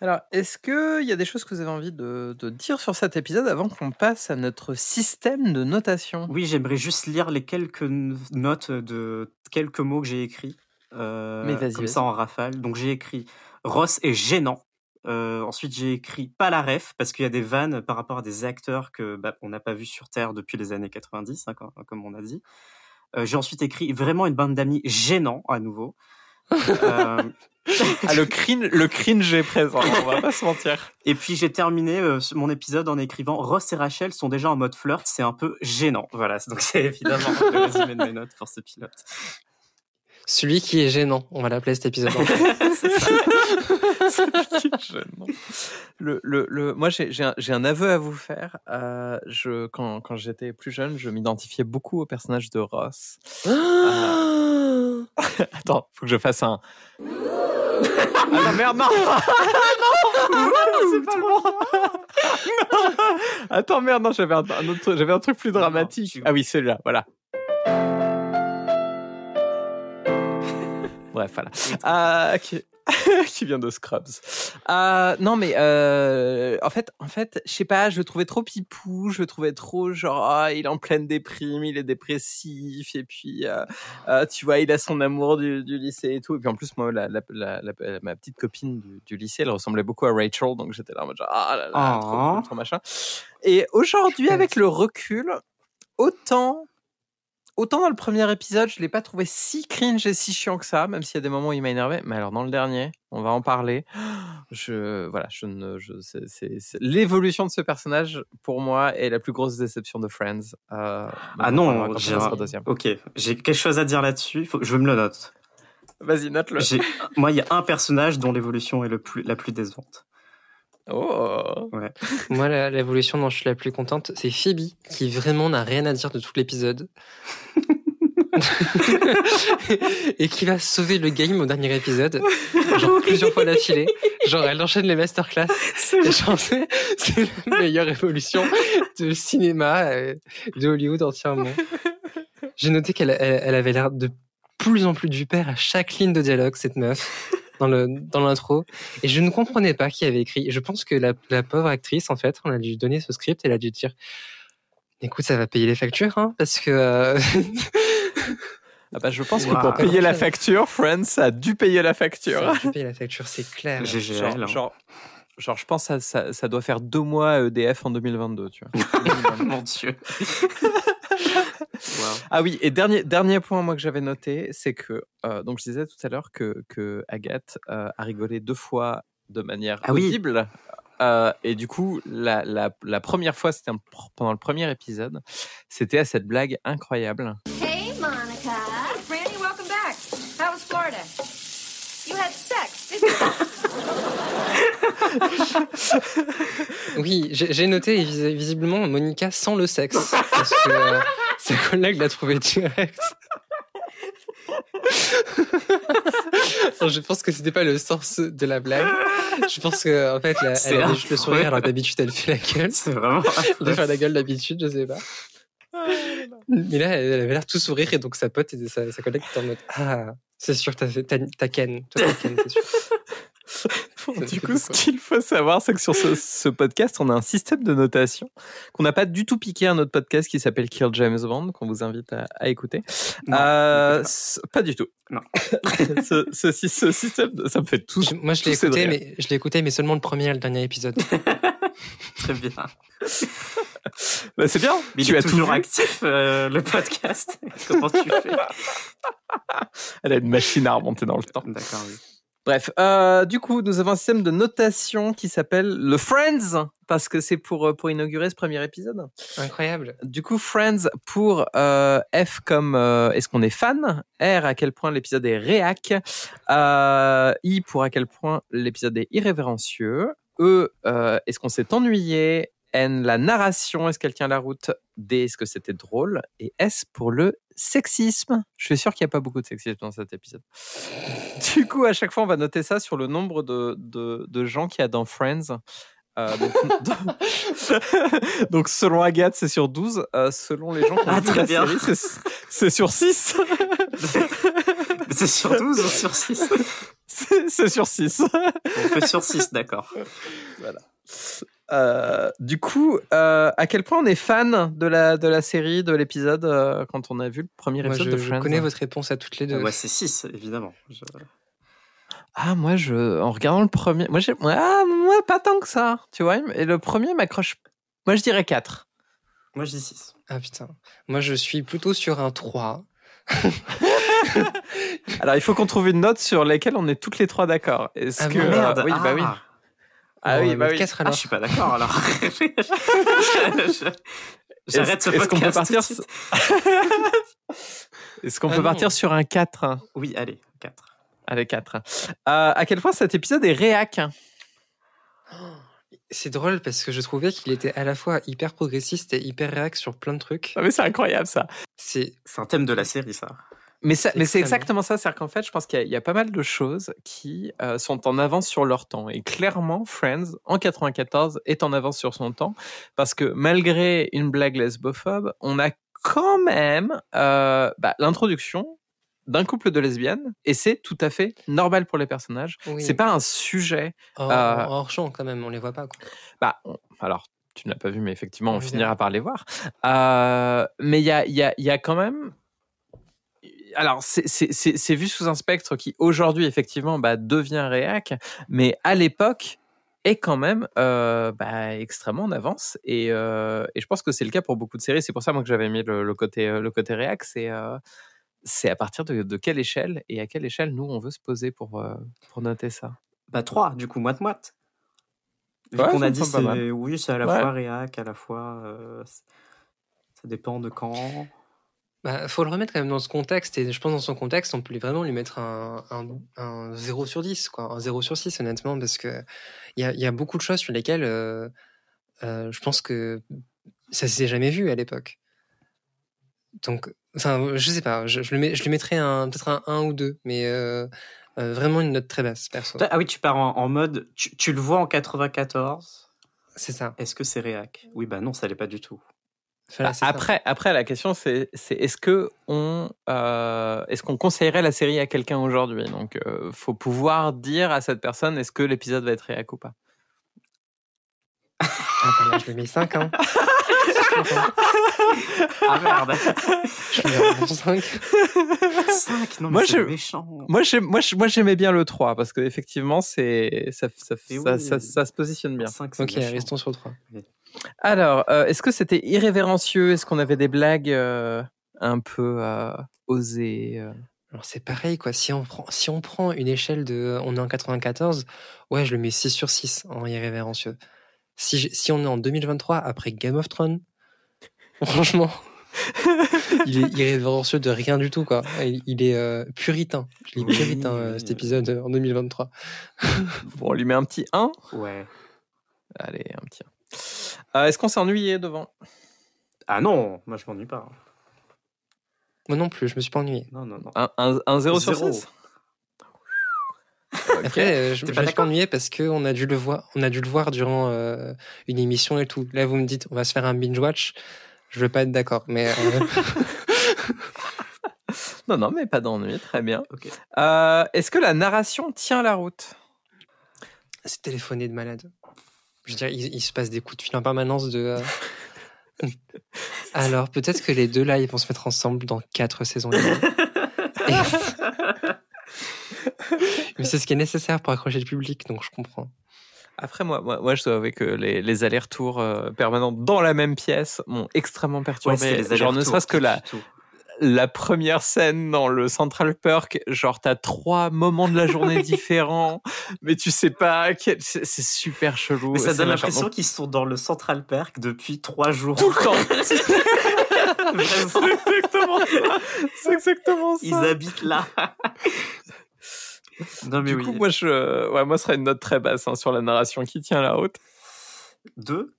[SPEAKER 2] Alors, est-ce qu'il y a des choses que vous avez envie de, de dire sur cet épisode avant qu'on passe à notre système de notation?
[SPEAKER 1] Oui, j'aimerais juste lire les quelques notes de quelques mots que j'ai écrits. Euh,
[SPEAKER 2] Mais vas-y,
[SPEAKER 1] comme ça en rafale. Donc j'ai écrit Ross est gênant. Euh, ensuite j'ai écrit pas la ref parce qu'il y a des vannes par rapport à des acteurs que bah, on n'a pas vu sur Terre depuis les années 90, hein, comme, comme on a dit. Euh, j'ai ensuite écrit vraiment une bande d'amis gênant à nouveau. Euh,
[SPEAKER 2] Ah, le cringe, le cringe est présent, on va pas se mentir.
[SPEAKER 1] Et puis j'ai terminé mon épisode en écrivant Ross et Rachel sont déjà en mode flirt, c'est un peu gênant. Voilà, donc c'est évidemment le résumé de mes notes pour ce pilote.
[SPEAKER 3] Celui qui est gênant, on va l'appeler cet épisode.
[SPEAKER 2] Gênant. le, le, le, moi, j'ai j'ai un, j'ai un aveu à vous faire. Euh, je, quand quand j'étais plus jeune, je m'identifiais beaucoup au personnage de Ross. Attends, faut que je fasse un. Ah non, merde, non Non C'est pas Attends, merde, non, j'avais un, un autre truc- j'avais un truc plus
[SPEAKER 1] Non,
[SPEAKER 2] dramatique. Ah oui, celui-là, voilà. Bref, voilà. Euh, qui... qui vient de Scrubs. Euh, non, mais euh, en fait, en fait, je sais pas, je le trouvais trop pipou, je le trouvais trop genre, ah, il est en pleine déprime, il est dépressif, et puis, euh, euh, tu vois, il a son amour du, du lycée et tout. Et puis en plus, moi, la, la, la, la- ma petite copine du, du lycée, elle ressemblait beaucoup à Rachel, donc j'étais là en mode genre, ah là là, trop,
[SPEAKER 1] Oh.
[SPEAKER 2] cool, trop machin. Et aujourd'hui, avec le recul, autant Autant dans le premier épisode, je l'ai pas trouvé si cringe et si chiant que ça, même s'il y a des moments où il m'a énervé. Mais alors dans le dernier, on va en parler. Je voilà, je ne, je, c'est, l'évolution de ce personnage pour moi est la plus grosse déception de Friends. Euh,
[SPEAKER 1] Ah non, j'ai un-. Ok, j'ai quelque chose à dire là-dessus. Faut je me le note.
[SPEAKER 2] Vas-y, note-le.
[SPEAKER 1] Moi, il y a un personnage dont l'évolution est le plus, la plus décevante.
[SPEAKER 2] Oh.
[SPEAKER 3] Moi, la- l'évolution dont je suis la plus contente, c'est Phoebe, qui vraiment n'a rien à dire de tout l'épisode. et qui va sauver le game au dernier épisode, genre plusieurs fois d'affilée. Genre, elle enchaîne les masterclass. C'est la meilleure évolution de cinéma euh, de Hollywood entièrement. J'ai noté qu'elle elle, elle avait l'air de plus en plus du père à chaque ligne de dialogue, cette meuf, dans le dans l'intro. Et je ne comprenais pas qui avait écrit. Je pense que la, la pauvre actrice, en fait, on a dû donner ce script, elle a dû dire, écoute, ça va payer les factures, hein, parce que euh,
[SPEAKER 2] Ah bah, je pense que
[SPEAKER 1] Wow.
[SPEAKER 2] pour payer la facture, Friends a dû payer la facture.
[SPEAKER 3] Je paye la facture, c'est clair.
[SPEAKER 1] GGL.
[SPEAKER 2] Genre,
[SPEAKER 1] hein.
[SPEAKER 2] genre, genre, je pense que ça, ça, ça doit faire deux mois à EDF en 2022, tu vois.
[SPEAKER 1] Mon Dieu. Wow.
[SPEAKER 2] Ah oui, et dernier, dernier point moi que j'avais noté, c'est que, euh, donc je disais tout à l'heure que, que Agathe euh, a rigolé deux fois de manière
[SPEAKER 1] Ah oui.
[SPEAKER 2] audible. Euh, et du coup, la, la, la première fois, c'était pendant le premier épisode, c'était à cette blague incroyable.
[SPEAKER 3] Oui, j'ai noté visiblement Monica sans le sexe. Parce que euh, sa collègue l'a trouvé direct. Alors, je pense que c'était pas le sens de la blague. Je pense que en fait, la- elle avait juste le sourire alors d'habitude elle fait la gueule.
[SPEAKER 1] C'est vraiment.
[SPEAKER 3] Elle fait la gueule d'habitude, je sais pas. Mais là, elle avait l'air tout sourire et donc sa pote et sa, sa collègue était en mode Ah, c'est sûr, t'as t'as ken. Toi, t'as ken, c'est sûr.
[SPEAKER 2] Du coup, ce qu'il faut savoir, c'est que sur ce, ce podcast, on a un système de notation qu'on n'a pas du tout piqué à un autre podcast qui s'appelle Kill James Bond, qu'on vous invite à, à écouter.
[SPEAKER 1] Non,
[SPEAKER 2] Euh, pas du tout.
[SPEAKER 1] Non.
[SPEAKER 2] ce, ce, ce système, ça me fait tout.
[SPEAKER 3] Je- Moi, je l'ai écouté, mais je l'ai écouté, mais seulement le premier et le dernier épisode.
[SPEAKER 1] Très bien.
[SPEAKER 2] Bah, c'est bien.
[SPEAKER 1] Mais
[SPEAKER 2] tu
[SPEAKER 1] il
[SPEAKER 2] as
[SPEAKER 1] toujours actif, euh, le podcast. Comment tu fais?
[SPEAKER 2] Elle a une machine à remonter dans le temps.
[SPEAKER 1] D'accord, oui.
[SPEAKER 2] Bref, euh, du coup, nous avons un système de notation qui s'appelle le Friends, parce que c'est pour, euh, pour inaugurer ce premier épisode.
[SPEAKER 3] Incroyable.
[SPEAKER 2] Du coup, Friends pour euh, F comme euh, est-ce qu'on est fan, R à quel point l'épisode est réac, euh, I pour à quel point l'épisode est irrévérencieux, E euh, est-ce qu'on s'est ennuyé, N la narration, est-ce qu'elle tient la route, D est-ce que c'était drôle, et S pour le sexisme. Je suis sûr qu'il n'y a pas beaucoup de sexisme dans cet épisode. Du coup, à chaque fois, on va noter ça sur le nombre de, de, de gens qu'il y a dans Friends. Euh, donc, donc, selon Agathe, c'est sur 12. euh, selon les gens qui ont
[SPEAKER 1] Ah, très
[SPEAKER 2] la
[SPEAKER 1] bien.
[SPEAKER 2] c'est- sur 6.
[SPEAKER 1] Mais C'est sur 12 ou sur 6
[SPEAKER 2] c'est sur 6.
[SPEAKER 1] On fait sur 6, d'accord.
[SPEAKER 2] Euh, du coup, euh, à quel point on est fan de la, de la série, de l'épisode, euh, quand on a vu le premier
[SPEAKER 3] Moi,
[SPEAKER 2] épisode
[SPEAKER 3] je,
[SPEAKER 2] de
[SPEAKER 3] je
[SPEAKER 2] Friends?
[SPEAKER 3] connais votre réponse à toutes les deux.
[SPEAKER 1] Ouais, c'est 6, évidemment. Je-
[SPEAKER 2] Ah, moi, je, en regardant le premier, moi, j'ai, ah, moi, pas tant que ça, tu vois. Et le premier m'accroche. Moi, je dirais 4.
[SPEAKER 1] Moi, je dis 6.
[SPEAKER 3] Ah putain. Moi, je suis plutôt sur un 3.
[SPEAKER 2] Alors, il faut qu'on trouve une note sur laquelle on est toutes les trois d'accord. Est-ce
[SPEAKER 3] Ah
[SPEAKER 2] que,
[SPEAKER 1] Merde,
[SPEAKER 2] euh, oui, bah oui. Ah oui, bah oui.
[SPEAKER 3] 4
[SPEAKER 1] Ah,
[SPEAKER 3] alors.
[SPEAKER 1] je suis pas d'accord alors. J'arrête ce
[SPEAKER 2] Est-ce- est-ce qu'on peut
[SPEAKER 1] podcast.
[SPEAKER 2] partir
[SPEAKER 1] suite.
[SPEAKER 2] Est-ce qu'on
[SPEAKER 3] Ah
[SPEAKER 2] peut
[SPEAKER 3] non.
[SPEAKER 2] partir sur un 4
[SPEAKER 1] Oui, allez, 4.
[SPEAKER 2] Allez, 4. Euh, à quel point cet épisode est réac?
[SPEAKER 3] C'est drôle parce que je trouvais qu'il était à la fois hyper progressiste et hyper réac sur plein de trucs.
[SPEAKER 2] Ah, mais c'est incroyable ça.
[SPEAKER 3] C'est
[SPEAKER 1] C'est un thème de la série, ça.
[SPEAKER 2] Mais, ça-
[SPEAKER 3] C'est
[SPEAKER 2] mais c'est
[SPEAKER 3] extrêmement.
[SPEAKER 2] exactement ça. C'est-à-dire qu'en fait, je pense qu'il y, a- il y a pas mal de choses qui euh, sont en avance sur leur temps. Et clairement, Friends, en 94, est en avance sur son temps. Parce que malgré une blague lesbophobe, on a quand même euh, bah, l'introduction d'un couple de lesbiennes. Et c'est tout à fait normal pour les personnages.
[SPEAKER 3] oui.
[SPEAKER 2] C'est pas un sujet.
[SPEAKER 3] hors,
[SPEAKER 2] euh,
[SPEAKER 3] hors champ quand même, on les voit pas. Quoi.
[SPEAKER 2] Bah, on- alors, tu ne l'as pas vu, mais effectivement, on
[SPEAKER 3] Oui,
[SPEAKER 2] finira par les voir. Euh, mais il y a, il y, a, il y a quand même. Alors, c'est- vu sous un spectre qui, aujourd'hui, effectivement, bah, devient réac, mais à l'époque, est quand même euh, bah, extrêmement en avance. Et, euh, et je pense que c'est le cas pour beaucoup de séries. C'est pour ça, moi, que j'avais mis le, le côté, euh, le côté réac. C'est euh, c'est à partir de, de quelle échelle et à quelle échelle, nous, on veut se poser pour, pour noter ça?
[SPEAKER 1] Bah 3, du coup, moite-moite. Vu
[SPEAKER 2] Ouais,
[SPEAKER 1] qu'on a dit, oui, c'est à la
[SPEAKER 2] Ouais.
[SPEAKER 1] fois réac, à la fois. ça dépend de quand.
[SPEAKER 3] Bah, faut le remettre quand même dans ce contexte, et je pense dans son contexte, on peut vraiment lui mettre un, un, un 0 sur 10, quoi, un 0 sur 6, honnêtement, parce que il y a, y a beaucoup de choses sur lesquelles euh, euh, je pense que ça s'est jamais vu à l'époque. Donc, enfin, je sais pas, je, je, le mets- je lui mettrais peut-être un 1 ou 2, mais euh, vraiment une note très basse, perso.
[SPEAKER 1] Ah oui, tu pars en, en mode. Tu, tu le vois en 94.
[SPEAKER 3] C'est ça.
[SPEAKER 1] Est-ce que c'est réac? Oui, bah non, ça l'est pas du tout.
[SPEAKER 3] Voilà,
[SPEAKER 2] Bah,
[SPEAKER 3] ça.
[SPEAKER 2] après, après, la question c'est c'est est-ce que on euh, est-ce qu'on conseillerait la série à quelqu'un aujourd'hui? Donc, euh, faut pouvoir dire à cette personne est-ce que l'épisode va être réac ou pas?
[SPEAKER 3] Ah, bah là, je lui mets 5, hein.
[SPEAKER 1] Ah merde.
[SPEAKER 3] Je à 5.
[SPEAKER 1] 5, non, mais
[SPEAKER 2] Moi,
[SPEAKER 1] c'est
[SPEAKER 2] je-
[SPEAKER 1] méchant.
[SPEAKER 2] Moi, j'aime- moi, je- moi, j'aimais bien le 3 parce que effectivement, c'est ça, ça, ça,
[SPEAKER 1] oui.
[SPEAKER 2] ça- ça se positionne bien.
[SPEAKER 1] 5, c'est
[SPEAKER 3] Ok,
[SPEAKER 1] méchant.
[SPEAKER 3] restons sur le 3.
[SPEAKER 2] Alors, euh, est-ce que c'était irrévérencieux? Est-ce qu'on avait des blagues euh, un peu euh, osées euh?
[SPEAKER 3] Alors c'est pareil quoi, si on prend si on prend une échelle de on est en 94, ouais, je le mets 6 sur 6 en irrévérencieux. Si je- si on est en 2023 après Game of Thrones, franchement, il est irrévérencieux de rien du tout quoi. Il, il est euh, puritain. Je l'ai
[SPEAKER 1] Oui.
[SPEAKER 3] puritain euh, cet épisode euh, en 2023.
[SPEAKER 2] Bon, on lui met un petit 1.
[SPEAKER 1] Ouais.
[SPEAKER 2] Allez, un petit 1. Euh, est-ce qu'on s'est ennuyé devant?
[SPEAKER 1] Ah non, moi je m'ennuie pas.
[SPEAKER 3] Moi non plus, je me suis pas ennuyé.
[SPEAKER 1] Non, non, non.
[SPEAKER 2] Un, un, un 0 sur
[SPEAKER 1] Zéro.
[SPEAKER 2] 6
[SPEAKER 3] Après, euh, je, je
[SPEAKER 1] pas
[SPEAKER 3] me suis
[SPEAKER 1] d'accord?
[SPEAKER 3] ennuyé parce que on a dû le voir, on a dû le voir durant euh, une émission et tout. Là, vous me dites, on va se faire un binge watch. Je veux pas être d'accord, mais euh,
[SPEAKER 2] Non, non, mais pas d'ennui, très bien. Euh, est-ce que la narration tient la route?
[SPEAKER 3] C'est téléphoné de malade. Je veux dire, il, il se passe des coups de fil en permanence de. euh, Alors, peut-être que les deux là, ils vont se mettre ensemble dans quatre saisons. et Mais c'est ce qui est nécessaire pour accrocher le public, donc je comprends.
[SPEAKER 2] Après, moi, moi, moi, je dois avouer que les, les allers-retours euh, permanents dans la même pièce m'ont extrêmement
[SPEAKER 1] Ouais,
[SPEAKER 2] perturbé.
[SPEAKER 1] les
[SPEAKER 2] genre, ne serait-ce que la. La première scène dans le Central Perk, genre, t'as trois moments de la journée différents, mais tu sais pas, quel... c'est super chelou.
[SPEAKER 1] Mais ça donne l'impression qu'ils sont dans le Central Park depuis trois jours.
[SPEAKER 2] Tout le temps. C'est exactement ça. C'est exactement ça.
[SPEAKER 1] ils habitent là. non mais
[SPEAKER 2] du
[SPEAKER 1] oui.
[SPEAKER 2] coup, moi, je, ouais, moi, ce serait une note très basse hein, sur la narration qui tient la haute.
[SPEAKER 1] Deux,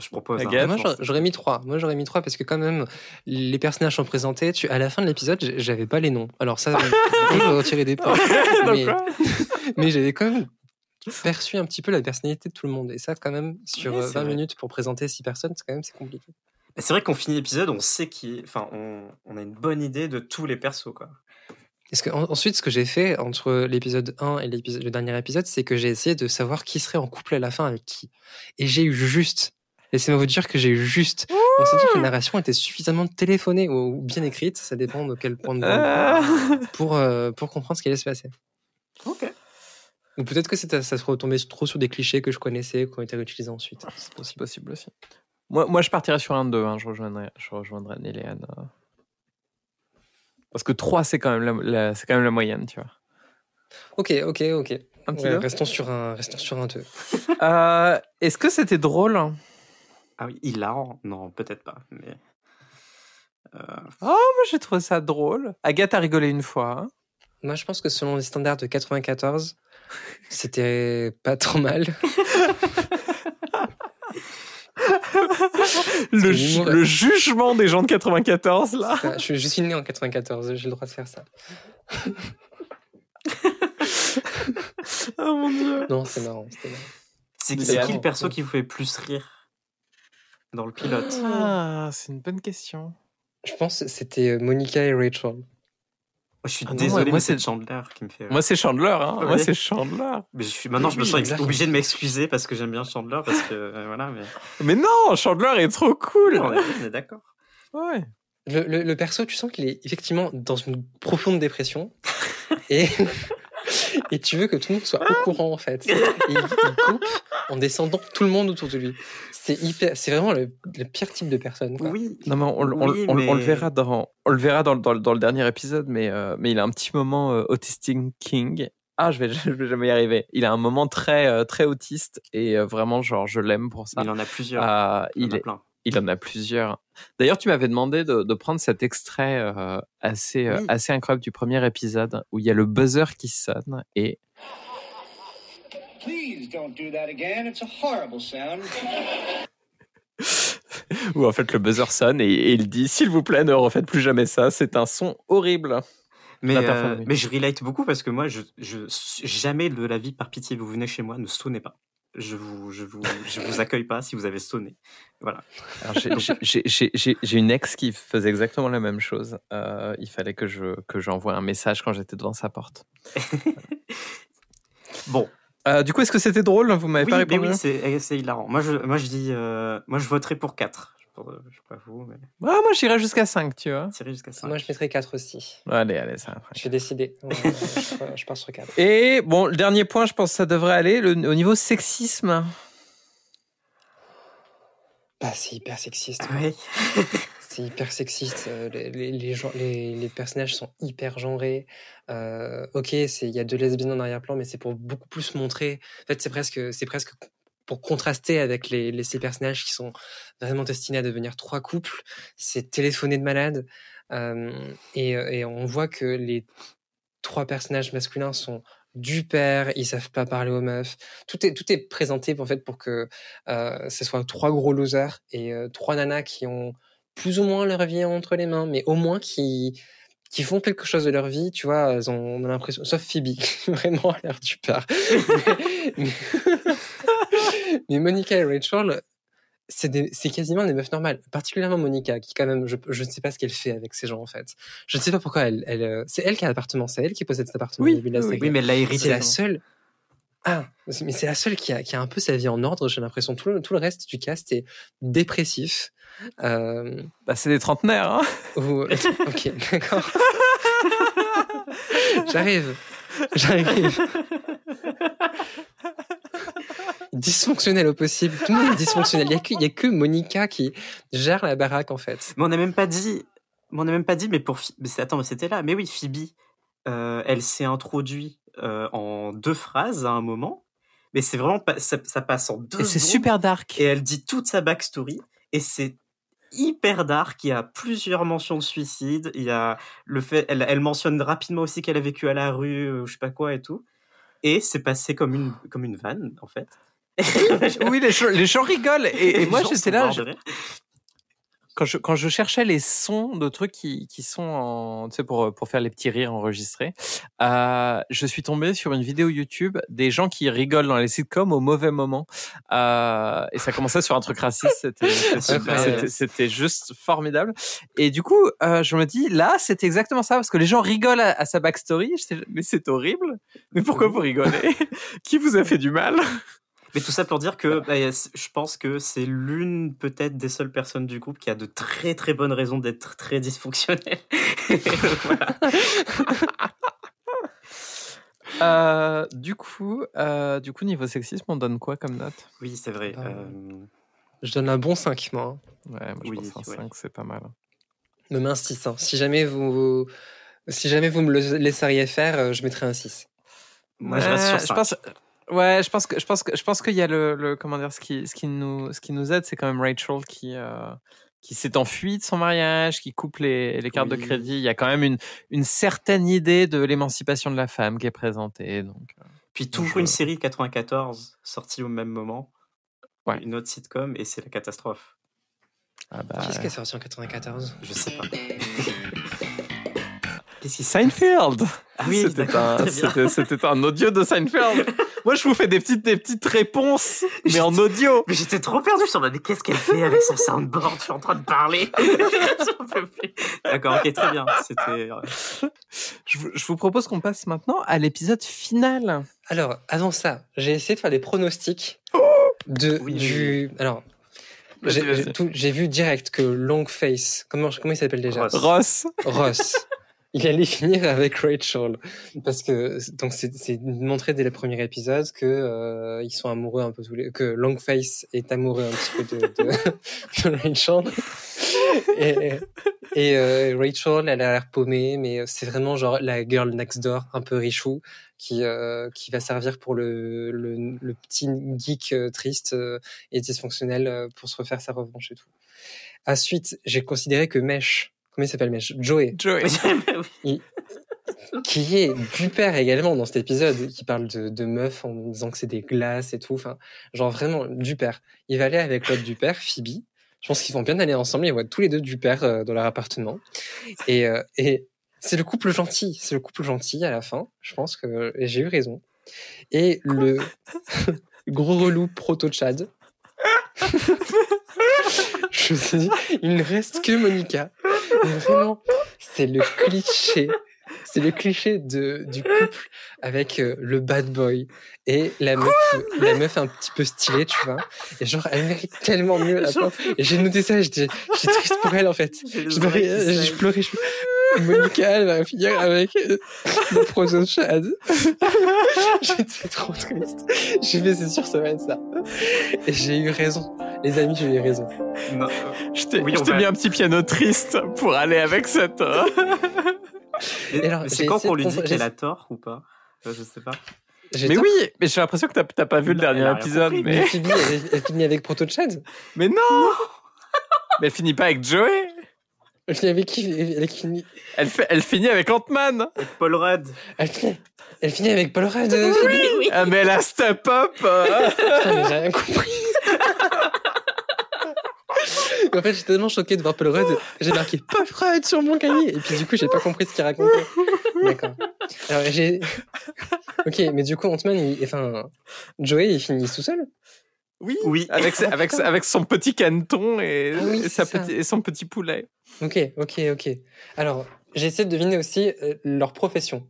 [SPEAKER 1] je propose.
[SPEAKER 2] Agathe.
[SPEAKER 3] Moi, j'aurais- mis trois. Moi, j'aurais mis trois parce que quand même, les personnages sont présentés. Tu, à la fin de l'épisode, j'avais pas les noms. Alors ça, je retirer des points. Mais, mais j'avais quand même perçu un petit peu la personnalité de tout le monde. Et ça, quand même, sur
[SPEAKER 1] Ouais,
[SPEAKER 3] euh,
[SPEAKER 1] c'est
[SPEAKER 3] 20
[SPEAKER 1] vrai.
[SPEAKER 3] minutes pour présenter six personnes, c'est quand même c'est compliqué.
[SPEAKER 1] C'est vrai qu'on finit l'épisode, on sait qui, enfin, on, on a une bonne idée de tous les persos quoi.
[SPEAKER 3] Est-ce que, en- ensuite, ce que j'ai fait entre l'épisode 1 et l'épisode, le dernier épisode, c'est que j'ai essayé de savoir qui serait en couple à la fin avec qui. Et j'ai eu juste. Laissez-moi vous dire que j'ai eu juste. Donc, c'est-à-dire que la narration était suffisamment téléphonée ou, bien écrite, ça dépend de quel point de vue,
[SPEAKER 2] Euh,
[SPEAKER 3] pour, euh, pour comprendre ce qui allait se passer.
[SPEAKER 1] Ok.
[SPEAKER 3] Ou peut-être que ça se retombait trop sur des clichés que je connaissais, qui ont été réutilisés ensuite. C'est
[SPEAKER 2] C'est
[SPEAKER 3] possible.
[SPEAKER 2] possible aussi. Moi, moi, je partirais sur un 2. Hein. Je rejoindrais, je rejoindrais Néléane. euh. Parce que 3, c'est quand, même la, la- c'est quand même la moyenne, tu vois.
[SPEAKER 3] Ok, ok, ok.
[SPEAKER 2] Un petit
[SPEAKER 3] Ouais,
[SPEAKER 2] deux
[SPEAKER 3] restons sur un, restons sur un 2.
[SPEAKER 2] Euh, Est-ce que c'était drôle
[SPEAKER 1] Ah oui, hilarant Non, peut-être pas. Mais euh,
[SPEAKER 2] Oh, moi, j'ai trouvé ça drôle. Agathe a rigolé une fois. hein.
[SPEAKER 3] Moi, je pense que selon les standards de 94, c'était pas trop mal.
[SPEAKER 2] Le, ju- le jugement des gens de 94, là.
[SPEAKER 3] Je, je suis né en 94, j'ai le droit de faire ça.
[SPEAKER 2] Oh mon dieu.
[SPEAKER 3] Non, c'est marrant.
[SPEAKER 1] c'est qui le perso qui vous fait plus rire? Dans le pilote
[SPEAKER 2] Ah, c'est une bonne question.
[SPEAKER 3] Je pense que c'était euh, Monica et Rachel.
[SPEAKER 1] Moi, je suis
[SPEAKER 2] Ah non,
[SPEAKER 1] désolé,
[SPEAKER 2] moi,
[SPEAKER 1] mais
[SPEAKER 2] c'est-
[SPEAKER 1] Chandler qui me fait.
[SPEAKER 2] Moi, c'est Chandler. Hein.
[SPEAKER 1] Ouais.
[SPEAKER 2] Moi, c'est Chandler.
[SPEAKER 1] Mais je suis maintenant, je me sens
[SPEAKER 3] Chandler.
[SPEAKER 1] obligé de m'excuser parce que j'aime bien Chandler parce que euh, voilà, mais
[SPEAKER 2] Mais non, Chandler est trop cool.
[SPEAKER 1] on est, on est d'accord.
[SPEAKER 2] Ouais.
[SPEAKER 3] Le, le- le perso, tu sens qu'il est effectivement dans une profonde dépression. et, et tu veux que tout le monde soit au courant, en fait. Et il, il coupe en descendant tout le monde autour de lui. C'est hyper, c'est vraiment le, le pire type de personne. quoi.
[SPEAKER 1] Oui.
[SPEAKER 2] Non, mais on, on-
[SPEAKER 1] Oui,
[SPEAKER 2] on- on le verra dans, on le verra dans, dans- dans le dernier épisode, mais, euh, mais il a un petit moment euh, autistic king. Ah, je vais, je vais jamais y arriver. Il a un moment très, euh, très autiste et euh, vraiment, genre, je l'aime pour ça.
[SPEAKER 1] Il en a plusieurs.
[SPEAKER 2] Ah,
[SPEAKER 1] il
[SPEAKER 2] il,
[SPEAKER 1] en a
[SPEAKER 2] est-
[SPEAKER 1] plein.
[SPEAKER 2] il en a plusieurs. D'ailleurs, tu m'avais demandé de, de prendre cet extrait euh, assez, euh,
[SPEAKER 1] Oui.
[SPEAKER 2] assez incroyable du premier épisode où il y a le buzzer qui sonne et
[SPEAKER 5] Please don't do that again. It's a horrible sound.
[SPEAKER 2] où en fait le buzzer sonne et, et il dit s'il vous plaît ne refaites plus jamais ça, c'est un son horrible.
[SPEAKER 1] Mais, euh, mais je relate beaucoup parce que moi, je, je jamais de la vie par pitié, vous venez chez moi, ne sonnez pas. Je vous, je vous, je vous accueille pas si vous avez sonné. Voilà.
[SPEAKER 2] J'ai une ex qui faisait exactement la même chose. Euh, il fallait que je que j'envoie un message quand j'étais devant sa porte.
[SPEAKER 1] Bon.
[SPEAKER 2] Euh, du coup, est-ce que c'était drôle? Vous m'avez
[SPEAKER 1] Oui,
[SPEAKER 2] pas répondu
[SPEAKER 1] oui, c'est, c'est hilarant. Moi, je, moi, je dis, euh, moi, je voterai pour 4. sais pas, je sais pas vous, mais
[SPEAKER 2] Ah, moi, j'irais jusqu'à 5, tu vois.
[SPEAKER 1] jusqu'à 5.
[SPEAKER 3] Moi, je mettrais 4 aussi.
[SPEAKER 2] Allez, allez, ça. va.
[SPEAKER 3] Je suis décidé. Ouais, je, je pars sur 4.
[SPEAKER 2] Et bon, le dernier point, je pense que ça devrait aller le- au niveau sexisme.
[SPEAKER 3] Bah, c'est hyper sexiste.
[SPEAKER 1] Oui.
[SPEAKER 3] Hyper sexiste. euh, Les, les, personnages sont hyper genrés. Euh, ok, il y a deux lesbiennes en arrière-plan, mais c'est pour beaucoup plus montrer. En fait, c'est presque, c'est presque pour contraster avec les, ces personnages qui sont vraiment destinés à devenir trois couples. C'est téléphoné de malade. Euh, et, euh, et on voit que les trois personnages masculins sont du père, ils savent pas parler aux meufs. Tout est, tout est présenté en fait pour que ce soit trois gros losers et trois nanas qui ont plus ou moins leur vie entre les mains, mais au moins qui qui font quelque chose de leur vie, tu vois, elles ont, on a l'impression, sauf Phoebe, vraiment a l'air du père. mais, mais- mais Monica et Rachel, c'est c'est quasiment des meufs normales, particulièrement Monica, qui quand même, je, je ne sais pas ce qu'elle fait avec ces gens en fait. Je ne sais pas pourquoi elle, elle euh, c'est elle qui a l'appartement, c'est elle qui possède cet appartement
[SPEAKER 2] Oui,
[SPEAKER 3] au début de la
[SPEAKER 2] oui,
[SPEAKER 1] mais elle l'a
[SPEAKER 3] C'est
[SPEAKER 1] hérité.
[SPEAKER 3] la seule. Ah, mais c'est la seule qui a, qui a un peu sa vie en ordre, j'ai l'impression. Tout le, tout le reste du cast est dépressif. Euh,
[SPEAKER 2] Bah, c'est des trentenaires. Hein
[SPEAKER 3] ou- ok, d'accord. J'arrive. J'arrive. Dysfonctionnel au possible. Tout le monde est dysfonctionnel. Il n'y a, que- y a que Monica qui gère la baraque, en fait.
[SPEAKER 1] Mais on n'a même pas dit. Mais on n'a même pas dit, mais pour. Mais attends, mais c'était là. Mais oui, Phoebe, euh, elle s'est introduite euh, en deux phrases à un moment. Mais c'est vraiment pas. Ça, ça passe en deux
[SPEAKER 2] Et c'est super dark.
[SPEAKER 1] Et elle dit toute sa backstory. Et c'est hyper dark. Il y a plusieurs mentions de suicide. Il y a le fait. Elle, elle mentionne rapidement aussi qu'elle a vécu à la rue, euh, je sais pas quoi et tout. Et c'est passé comme une, comme une vanne, en fait.
[SPEAKER 2] oui, les, gens- les gens rigolent. Et, et moi,
[SPEAKER 1] Les gens
[SPEAKER 2] j'étais là. je-. Quand, je, quand je cherchais les sons de trucs qui, qui sont en, tu sais, pour, pour faire les petits rires enregistrés, euh, je suis tombé sur une vidéo YouTube des gens qui rigolent dans les sitcoms au mauvais moment. Euh, et ça commençait sur un truc raciste. C'était, juste formidable. Et du coup, euh, je me dis, là, c'est exactement ça, parce que les gens rigolent à, à sa backstory. Mais c'est horrible. Mais pourquoi vous rigolez? Qui vous a fait du mal?
[SPEAKER 1] Mais tout ça pour dire que bah, je pense que c'est l'une peut-être des seules personnes du groupe qui a de très très bonnes raisons d'être très dysfonctionnelle.
[SPEAKER 2] Euh, du coup, euh, du coup, niveau sexisme, on donne quoi comme note?
[SPEAKER 1] Oui, c'est vrai. Euh,
[SPEAKER 3] Je donne un bon 5, moi.
[SPEAKER 2] Ouais, moi je
[SPEAKER 1] Oui,
[SPEAKER 2] pense un
[SPEAKER 1] ouais.
[SPEAKER 2] 5, c'est pas mal.
[SPEAKER 3] Même un 6. hein. Si jamais vous, si jamais vous me le laisseriez faire, je mettrais un 6.
[SPEAKER 1] Moi, je reste sur
[SPEAKER 2] je
[SPEAKER 1] 5.
[SPEAKER 2] pense, ouais, je pense que je pense que je pense qu'il y a le, le comment dire ce qui ce qui nous ce qui nous aide, c'est quand même Rachel qui euh, qui s'est enfuie de son mariage, qui coupe les, les cartes de crédit. Il y a quand même une une certaine idée de l'émancipation de la femme qui est présentée. Donc euh,
[SPEAKER 1] Puis
[SPEAKER 2] Donc,
[SPEAKER 1] toujours
[SPEAKER 2] euh,
[SPEAKER 1] une série de 94 sortie au même moment.
[SPEAKER 2] Ouais.
[SPEAKER 1] Une autre sitcom et c'est la catastrophe.
[SPEAKER 2] ah bah,
[SPEAKER 3] Qu'est-ce qui est sorti en 94
[SPEAKER 1] Je sais pas. Qu'est-ce qui
[SPEAKER 2] Seinfeld.
[SPEAKER 1] Ah oui,
[SPEAKER 2] c'était un, audio de Seinfeld. Moi, je vous fais des petites, des petites réponses, mais en audio.
[SPEAKER 1] Mais j'étais trop perdu. Je me demandais qu'est-ce qu'elle fait avec son soundboard? Je suis en train de parler. D'accord, ok, très bien. C'était.
[SPEAKER 2] Je vous, je vous propose qu'on passe maintenant à l'épisode final.
[SPEAKER 3] Alors, avant ça, j'ai essayé de faire des pronostics de,
[SPEAKER 1] Oui,
[SPEAKER 3] du. Alors, j'ai vu direct que Longface, comment, comment il s'appelle déjà?
[SPEAKER 1] Ross.
[SPEAKER 2] Ross.
[SPEAKER 3] Ross. Il allait finir avec Rachel parce que donc c'est montré dès le premier épisode que euh, ils sont amoureux un peu tous les que Longface est amoureux un petit peu de, de, de Rachel et, et euh, Rachel elle a l'air paumée mais c'est vraiment genre la girl next door un peu richou qui euh, qui va servir pour le le, le petit geek euh, triste euh, et dysfonctionnel euh, pour se refaire sa revanche et tout. Ensuite j'ai considéré que Mesh comment il s'appelle Mesh Joey
[SPEAKER 2] Joey.
[SPEAKER 3] qui est du père également dans cet épisode, qui parle de, de meufs en disant que c'est des glaces et tout. Enfin, genre vraiment du père. Il va aller avec l'autre du père, Phoebe. Je pense qu'ils vont bien aller ensemble. Ils vont être tous les deux du père euh, dans leur appartement. Et, euh, et c'est le couple gentil. C'est le couple gentil à la fin. Je pense que j'ai eu raison. Et le gros relou proto-Chad. Je me suis dit, il ne reste que Monica. Et vraiment, c'est le cliché c'est le cliché de, du couple avec euh, le bad boy et la meuf, la meuf un petit peu stylée, tu vois. Et genre, elle mérite tellement mieux la pauvre. Et j'ai noté ça, j'étais, j'étais triste pour elle, en fait. Je, ré- je pleurais. Je... Monica, elle va finir avec le Frozen Chad. J'étais trop triste. J'ai fait, c'est sûr, ça va être ça. Et j'ai eu raison. Les amis, j'ai eu raison.
[SPEAKER 1] Non, euh,
[SPEAKER 2] Je t'ai
[SPEAKER 1] Oui,
[SPEAKER 2] mis un petit piano triste pour aller avec cette.
[SPEAKER 3] j'ai
[SPEAKER 1] c'est quand qu'on lui dit qu'elle a tort ou pas? Euh, Je sais pas.
[SPEAKER 2] Mais oui, mais j'ai l'impression que t'as pas vu le dernier épisode.
[SPEAKER 1] compris.
[SPEAKER 3] Mais elle, elle finit avec Proto Chad.
[SPEAKER 2] mais non Mais elle finit pas avec Joey.
[SPEAKER 3] Elle finit avec qui? Elle finit,
[SPEAKER 2] Elle, fait, elle finit avec Ant-Man.
[SPEAKER 1] Paul Rudd.
[SPEAKER 3] elle finit, elle finit avec Paul Rudd. euh, Phoebe.
[SPEAKER 2] Ah, mais la step up.
[SPEAKER 3] Putain, mais j'ai rien compris. En fait, j'étais tellement choqué de voir Paul Rudd. J'ai marqué Paul Rudd sur mon cahier. Et puis, du coup, j'ai pas compris ce qu'il racontait. D'accord. Alors, j'ai. Ok, mais du coup, Ant-Man, il- enfin, Joey, il finit tout seul?
[SPEAKER 2] Oui.
[SPEAKER 1] Oui.
[SPEAKER 2] Avec, sa- avec, sa- avec son petit caneton et,
[SPEAKER 3] Ah oui,
[SPEAKER 2] et sa petit- et son petit poulet.
[SPEAKER 3] Ok, ok, ok. Alors, j'ai essayé de deviner aussi euh, leur profession.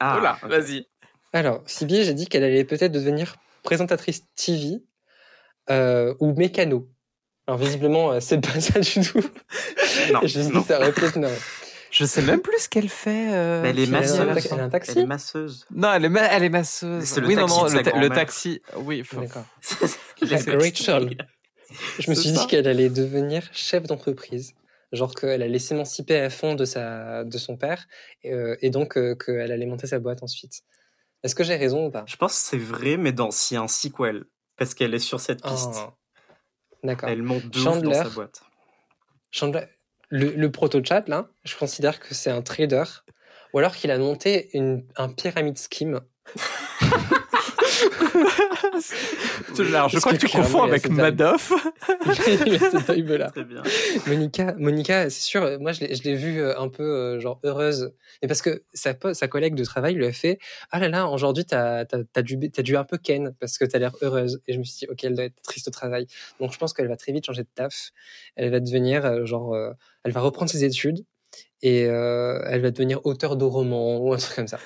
[SPEAKER 1] Ah,
[SPEAKER 2] Voilà,
[SPEAKER 1] ok.
[SPEAKER 2] vas-y.
[SPEAKER 3] Alors, Phoebe, j'ai dit qu'elle allait peut-être devenir présentatrice TV euh, ou mécano. Alors, visiblement, euh, c'est pas ça du tout.
[SPEAKER 1] Non,
[SPEAKER 3] je
[SPEAKER 1] non.
[SPEAKER 3] ça
[SPEAKER 2] Je sais même plus ce qu'elle fait. euh,
[SPEAKER 1] elle est masseuse.
[SPEAKER 3] elle a un taxi
[SPEAKER 1] Elle est masseuse.
[SPEAKER 2] Non, elle est, ma- elle est masseuse.
[SPEAKER 1] C'est le
[SPEAKER 2] oui,
[SPEAKER 1] taxi
[SPEAKER 2] non, non, le, ta- le taxi. Oui, faut-
[SPEAKER 3] D'accord. Rachel. Je me suis
[SPEAKER 2] ça.
[SPEAKER 3] dit qu'elle allait devenir chef d'entreprise. Genre qu'elle allait s'émanciper à fond de, sa, de son père euh, et donc euh, qu'elle allait monter sa boîte ensuite. Est-ce que j'ai raison ou pas?
[SPEAKER 1] Je pense que c'est vrai, mais dans a un sequel. Parce qu'elle est sur cette piste.
[SPEAKER 3] Oh. D'accord.
[SPEAKER 1] Elle monte de ouf dans sa boîte.
[SPEAKER 3] Chandler, le, le proto-chat, là, je considère que c'est un trader ou alors qu'il a monté une, un pyramide scheme.
[SPEAKER 2] Alors, je crois que
[SPEAKER 3] que
[SPEAKER 2] tu confonds avec Madoff.
[SPEAKER 1] Très bien.
[SPEAKER 3] Monica, Monica, c'est sûr, euh, moi je l'ai, vue euh, un peu euh, genre heureuse, mais parce que sa, collègue de travail lui a fait ah là là aujourd'hui t'as t'as t'as dû t'as dû un peu ken parce que t'as l'air heureuse et je me suis dit ok elle doit être triste au travail donc je pense qu'elle va très vite changer de taf, elle va devenir euh, genre euh, elle va reprendre ses études et euh, elle va devenir auteur de romans ou un truc comme ça.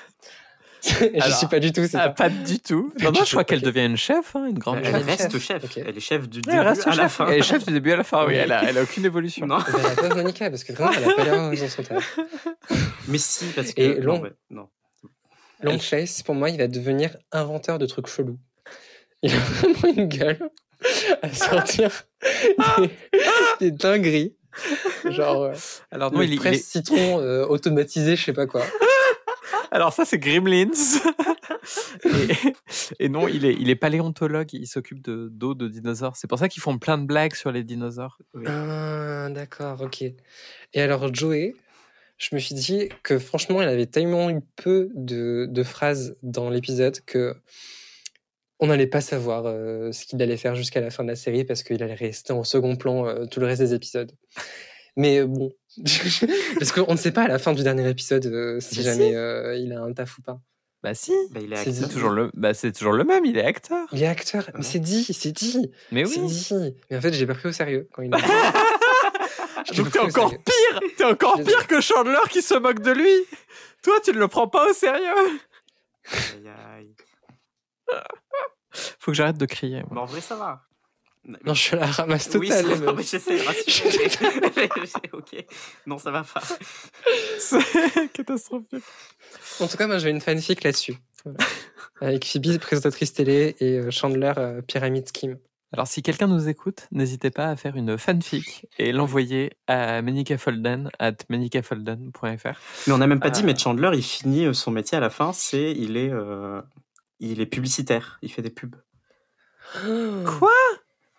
[SPEAKER 3] Je
[SPEAKER 2] Alors,
[SPEAKER 3] suis pas du tout
[SPEAKER 2] Ah,
[SPEAKER 3] ça.
[SPEAKER 2] pas du tout. Non, non, je crois qu'elle devient une chef, hein, une grande
[SPEAKER 1] Elle
[SPEAKER 3] Elle
[SPEAKER 2] chef.
[SPEAKER 3] est
[SPEAKER 1] reste
[SPEAKER 3] chef.
[SPEAKER 1] Elle est chef du début
[SPEAKER 2] elle reste
[SPEAKER 1] à la fin.
[SPEAKER 2] Elle est chef du début à la fin, oui. Elle a, elle a aucune évolution.
[SPEAKER 1] Non,
[SPEAKER 3] ben, la pauvre Monica parce que vraiment elle a pas l'air heureuse dans son taf.
[SPEAKER 1] mais si, parce que.
[SPEAKER 3] Et
[SPEAKER 1] non,
[SPEAKER 3] long-
[SPEAKER 1] ouais, non.
[SPEAKER 3] Longface, pour moi, il va devenir inventeur de trucs chelous. Il a vraiment une gueule à sortir des, des dingueries. Genre, euh,
[SPEAKER 2] Alors, non,
[SPEAKER 3] le
[SPEAKER 2] il, il
[SPEAKER 3] presse
[SPEAKER 2] est-
[SPEAKER 3] citron euh, automatisé, je sais pas quoi.
[SPEAKER 2] Alors, ça, c'est Gremlins. et, et non, il est, il est paléontologue. Il s'occupe de, d'eau de dinosaures. C'est pour ça qu'ils font plein de blagues sur les dinosaures.
[SPEAKER 1] Oui.
[SPEAKER 3] Ah, d'accord, ok. Et alors, Joey, je me suis dit que franchement, il avait tellement eu peu de, de phrases dans l'épisode que on n'allait pas savoir euh, ce qu'il allait faire jusqu'à la fin de la série parce qu'il allait rester en second plan euh, tout le reste des épisodes. Mais euh, bon, parce qu'on ne sait pas à la fin du dernier épisode euh, si
[SPEAKER 2] Mais
[SPEAKER 3] jamais euh, il a un taf ou pas.
[SPEAKER 2] Bah, si.
[SPEAKER 1] Bah, il est
[SPEAKER 3] C'est
[SPEAKER 1] acteur.
[SPEAKER 2] C'est toujours, le, bah, c'est toujours le même. Il est acteur.
[SPEAKER 3] Il est acteur, mais
[SPEAKER 1] Ouais.
[SPEAKER 3] c'est dit, c'est dit,
[SPEAKER 2] Mais
[SPEAKER 3] c'est
[SPEAKER 2] oui.
[SPEAKER 3] dit. Mais en fait, j'ai pas pris au sérieux quand il. a
[SPEAKER 2] Donc, t'es encore pire. T'es encore pire que Chandler qui se moque de lui. Toi, tu ne le prends pas au sérieux.
[SPEAKER 1] Aïe, aïe.
[SPEAKER 2] Faut que j'arrête de crier.
[SPEAKER 1] Mais en vrai, ça va.
[SPEAKER 3] Non, je la ramasse
[SPEAKER 1] Oui,
[SPEAKER 3] totale. meufs.
[SPEAKER 1] mais j'essaie de rassurer. ok. Non, ça va pas.
[SPEAKER 2] C'est catastrophique.
[SPEAKER 3] En tout cas, moi, j'ai une fanfic là-dessus. Voilà. Avec Phoebe, présentatrice télé, et euh, Chandler, euh, pyramide scheme.
[SPEAKER 2] Alors, si quelqu'un nous écoute, n'hésitez pas à faire une fanfic et l'envoyer à Menikafolden at menikafolden.fr.
[SPEAKER 1] Mais on n'a même pas dit,
[SPEAKER 2] Ah.
[SPEAKER 1] mais Chandler, il finit euh, son métier à la fin, c'est il est, euh, il est publicitaire, il fait des pubs.
[SPEAKER 2] Quoi?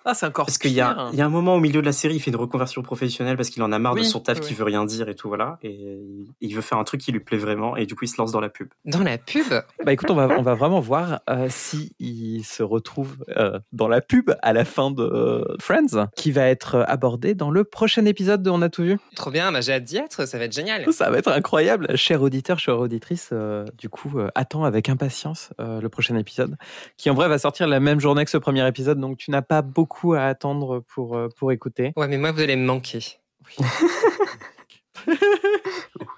[SPEAKER 2] Ah, c'est encore
[SPEAKER 1] Parce qu'il y a, y un moment au milieu de la série, il fait une reconversion professionnelle parce qu'il en a marre de son taf
[SPEAKER 2] oui,
[SPEAKER 1] qui veut rien dire et tout, voilà. Et il- veut faire un truc qui lui plaît vraiment, et du coup, il se lance dans la pub.
[SPEAKER 3] Dans la pub?
[SPEAKER 2] Bah écoute, on va, on va vraiment voir euh, si il se retrouve euh, dans la pub à la fin de euh, Friends, qui va être abordé dans le prochain épisode de On a tout vu.
[SPEAKER 3] Trop bien, bah, j'ai hâte d'y être, ça va être génial.
[SPEAKER 2] Ça va être incroyable. Cher auditeur, chère auditrice, euh, du coup, euh, attends avec impatience euh, le prochain épisode, qui en vrai va sortir la même journée que ce premier épisode, donc tu n'as pas beaucoup à attendre pour, euh, pour écouter.
[SPEAKER 3] Ouais, mais moi, vous allez me manquer.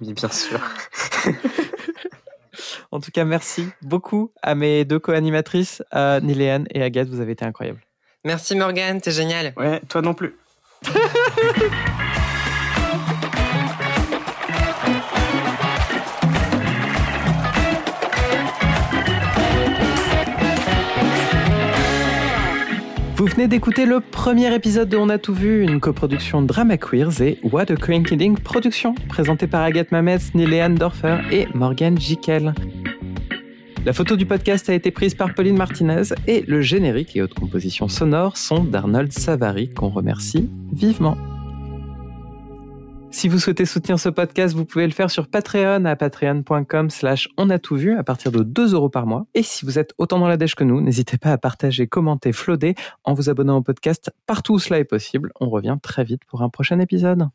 [SPEAKER 1] Oui, bien sûr.
[SPEAKER 2] En tout cas, merci beaucoup à mes deux co-animatrices, euh, Niléane et Agathe. Vous avez été incroyables.
[SPEAKER 3] Merci Morgane, t'es génial.
[SPEAKER 1] Ouais, toi non plus.
[SPEAKER 2] venez d'écouter le premier épisode de On a tout vu, une coproduction Drama Queers et What a Kidding Production, présentée par Agathe Mames, Niléane Dorfer et Morgan Jikel. La photo du podcast a été prise par Pauline Martinez et le générique et autres compositions sonores sont d'Arnold Savary, qu'on remercie vivement. Si vous souhaitez soutenir ce podcast, vous pouvez le faire sur Patreon à patreon.com slash on a tout vu à partir de 2 euros par mois. Et si vous êtes autant dans la dèche que nous, n'hésitez pas à partager, commenter, flotter en vous abonnant au podcast partout où cela est possible. On revient très vite pour un prochain épisode.